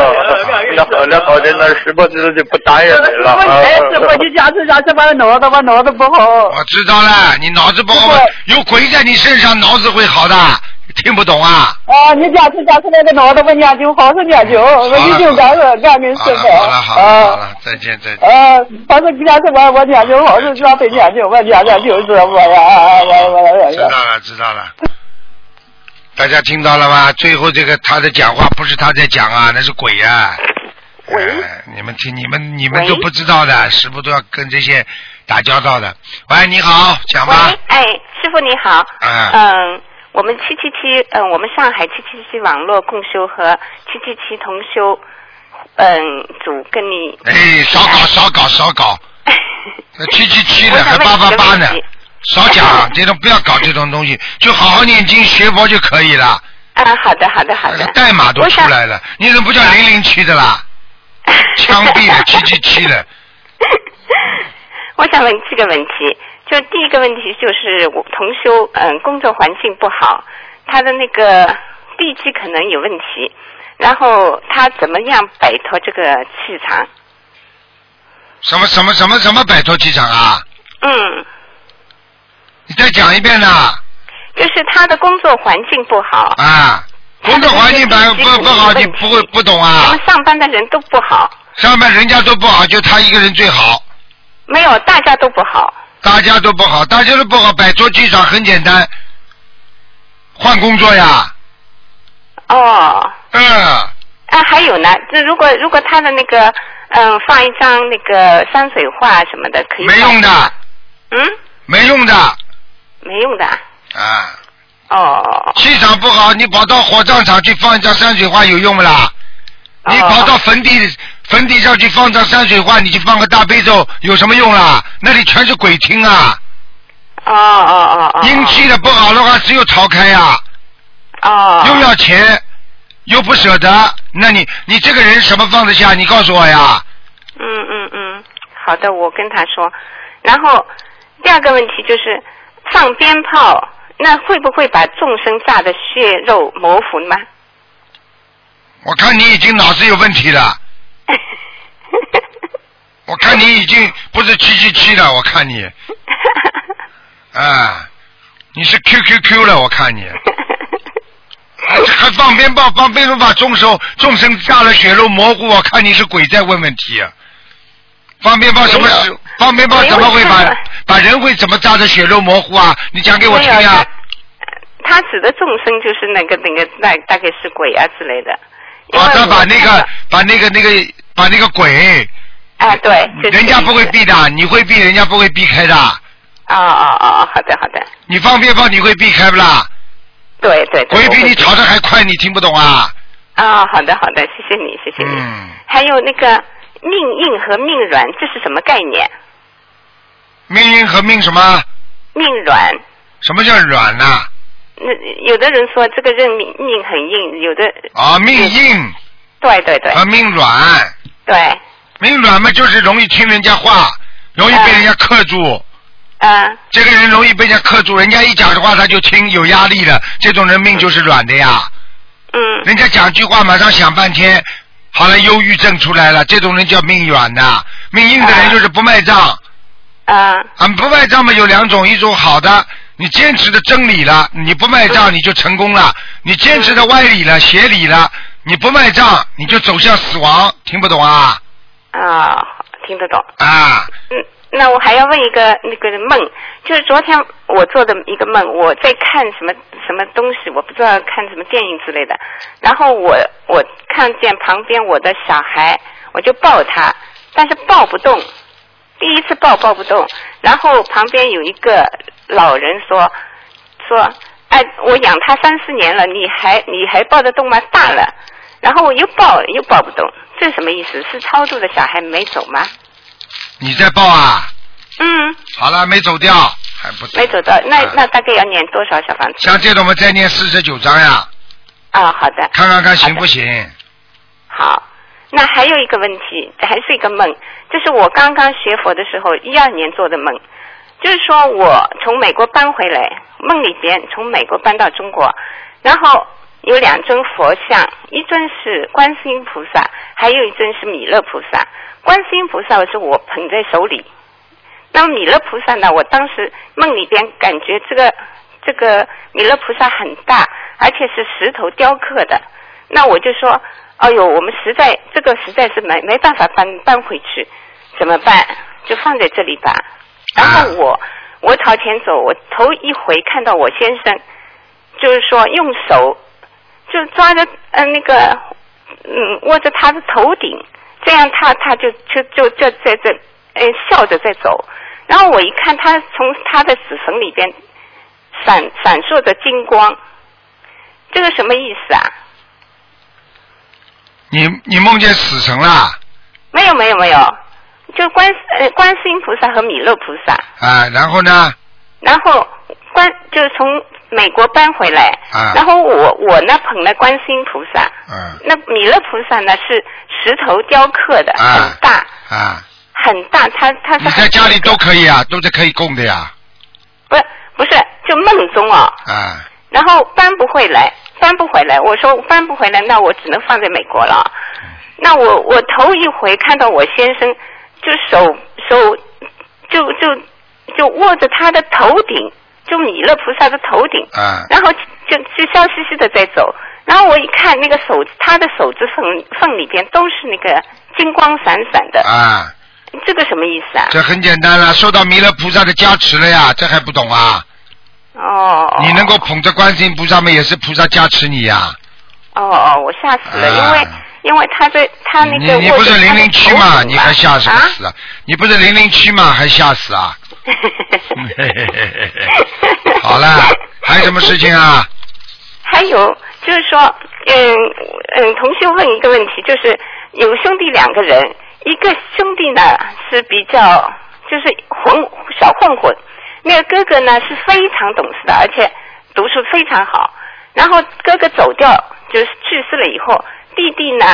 那好的好的，那师傅这就不打扰你了啊。哎，师傅，你下次下次把脑子把脑子不好。我知道了，你脑子不好，有鬼在你身上，脑子会好的。听不懂啊？啊，你下次下次那个脑子我念经，好好念经，我一定感恩感恩师傅。好了好了好了，再见再见。啊，反正下次我我念经，好是准备念经，我念念经师傅呀，我我我知道了知道了。大家听到了吗？最后这个他的讲话不是他在讲啊，那是鬼啊！喂、你们听，你们你们都不知道的，师傅都要跟这些打交道的。喂，你好，讲吧。喂，哎，师傅你好。嗯嗯，我们七七七，嗯，我们上海七七七网络共修和七七七同修，嗯，组跟你。哎，少搞少搞少搞，七七七的还八八八呢，少讲 这种不要搞这种东西，就好好念经学佛就可以了。啊，好的好的好的。代码都出来了，你怎么不叫零零七的啦？枪毙了七七七了。我想问这个问题，就第一个问题就是我同修，嗯，工作环境不好，他的那个地基可能有问题，然后他怎么样摆脱这个气场？什么什么什么什么摆脱气场啊？嗯，你再讲一遍呐？就是他的工作环境不好，啊，工作环境不不不好，你不会不懂啊我啊们？上班的人都不好，上班人家都不好，就他一个人最好，没有大家都不好。大家都不好，大家都不好，摆桌气场很简单，换工作呀。哦。嗯。啊，还有呢，这如果如果他的那个嗯放一张那个山水画什么的，可以没用的。嗯。没用的没用的。啊。哦。气场不好，你跑到火葬场去放一张山水画有用不啦？你跑到坟地坟地上去放张山水画，你去放个大悲咒有什么用啦？那里全是鬼听啊！哦哦哦哦。阴气的不好的话，只有逃开呀、哦。又要钱，又不舍得，那你你这个人什么放得下？你告诉我呀。嗯嗯嗯，好的，我跟他说。然后第二个问题就是放鞭炮，那会不会把众生炸的血肉模糊吗？我看你已经脑子有问题了。我看你已经不是七七七了，我看你。啊，你是 QQQ 了，我看你。还还放鞭炮，放鞭炮把众生众生炸了血肉模糊，我看你是鬼在问问题啊！放鞭炮什么时？放鞭炮怎么会把把人会怎么炸的血肉模糊啊？你讲给我听呀、没有他他指的众生就是那个那个大大概是鬼啊之类的。哦，他把那个把那个那个把那个鬼，啊，对，人家不会避的，你会避，人家不会避开的。哦哦哦，好的好的，你放鞭炮你会避开不啦？对对对。鬼比你跑得还快，你听不懂啊？啊、好的好的，谢谢你谢谢你。嗯，还有那个命硬和命软，这是什么概念？命硬和命什么？命软，什么叫软呐、那有的人说这个人命命很硬，有的啊？命硬对对对啊命软，对，命软嘛就是容易听人家话，容易被人家克住。嗯。这个人容易被人家克住，人家一讲的话他就听，有压力了，这种人命就是软的呀。嗯。人家讲句话马上想半天，好了，忧郁症出来了，这种人叫命软的。命硬的人就是不卖账。啊。啊，不卖账嘛有两种，一种好的，你坚持的真理了，你不卖账你就成功了；你坚持的歪理了、邪理了，你不卖账你就走向死亡。听不懂啊？啊，听得懂。啊。嗯，那我还要问一个那个梦，就是昨天我做的一个梦，我在看什么什么东西，我不知道看什么电影之类的，然后我我看见旁边我的小孩，我就抱他，但是抱不动，第一次抱抱不动，然后旁边有一个老人说说，哎，我养他三四年了，你还你还抱得动吗？大了，然后我又抱又抱不动，这什么意思？是超度的小孩没走吗？你在抱啊？嗯，好了，没走掉，还不没走掉，那那大概要念多少小房子？像这种我们再念四十九章呀，啊，好的。看看看行不行？好，那还有一个问题，还是一个梦，就是我刚刚学佛的时候，一二年做的梦，就是说我从美国搬回来，梦里边从美国搬到中国，然后有两尊佛像，一尊是观世音菩萨，还有一尊是弥勒菩萨。观世音菩萨是我捧在手里，那么弥勒菩萨呢？我当时梦里边感觉这个这个弥勒菩萨很大，而且是石头雕刻的。那我就说，哎呦，我们实在这个实在是没没办法搬搬回去，怎么办？就放在这里吧。然后我我朝前走，我头一回看到我先生，就是说用手就抓着呃那个嗯握着他的头顶。这样他他就就就就在这哎笑着在走，然后我一看他从他的指缝里边闪闪烁着金光，这个什么意思啊？你你梦见死神啦？没有没有没有，就观呃观世音菩萨和弥勒菩萨。啊，然后呢？然后观就是从美国搬回来，啊、然后我我呢捧了观世音菩萨，嗯，那弥勒菩萨呢是石头雕刻的，啊。很大。啊，很大，他他是你在家里都可以啊，都是可以供的呀，不是不是就梦中哦，啊，然后搬不回来，搬不回来，我说搬不回来，那我只能放在美国了。那我我头一回看到我先生，就手手就就就握着他的头顶，就弥勒菩萨的头顶，啊，然后就就笑嘻嘻的在走。然后我一看那个手，他的手指缝缝里边都是那个金光闪闪的，啊，这个什么意思啊？这很简单了，受到弥勒菩萨的加持了呀，这还不懂啊？哦。你能够捧着观世音菩萨嘛，也是菩萨加持你呀。哦哦，我吓死了，因为因为他在他那个你不是零零七嘛？头顶吧你还吓什么啊死啊？你不是零零七嘛？还吓死啊？好了，还有什么事情啊？还有就是说，嗯嗯，同学问一个问题，就是有兄弟两个人，一个兄弟呢是比较就是混小混混，那个哥哥呢是非常懂事的，而且读书非常好。然后哥哥走掉，就是去世了以后，弟弟呢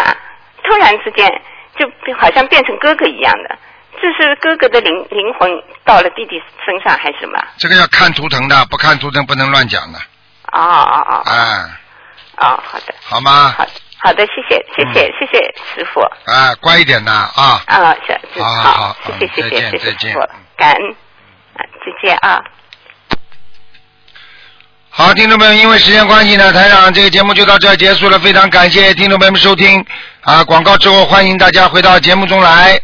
突然之间就好像变成哥哥一样的，这是哥哥的灵灵魂到了弟弟身上还是什么？这个要看图腾的，不看图腾不能乱讲的。哦哦哦啊，哦，好的。好吗？好好的，谢谢谢谢、谢谢师傅。啊，乖一点的啊。啊，是是好好好谢谢谢谢谢谢师傅，感恩，啊，再见啊。好，听众朋友，因为时间关系呢，台长这个节目就到这儿结束了。非常感谢听众朋友们收听啊！广告之后，欢迎大家回到节目中来。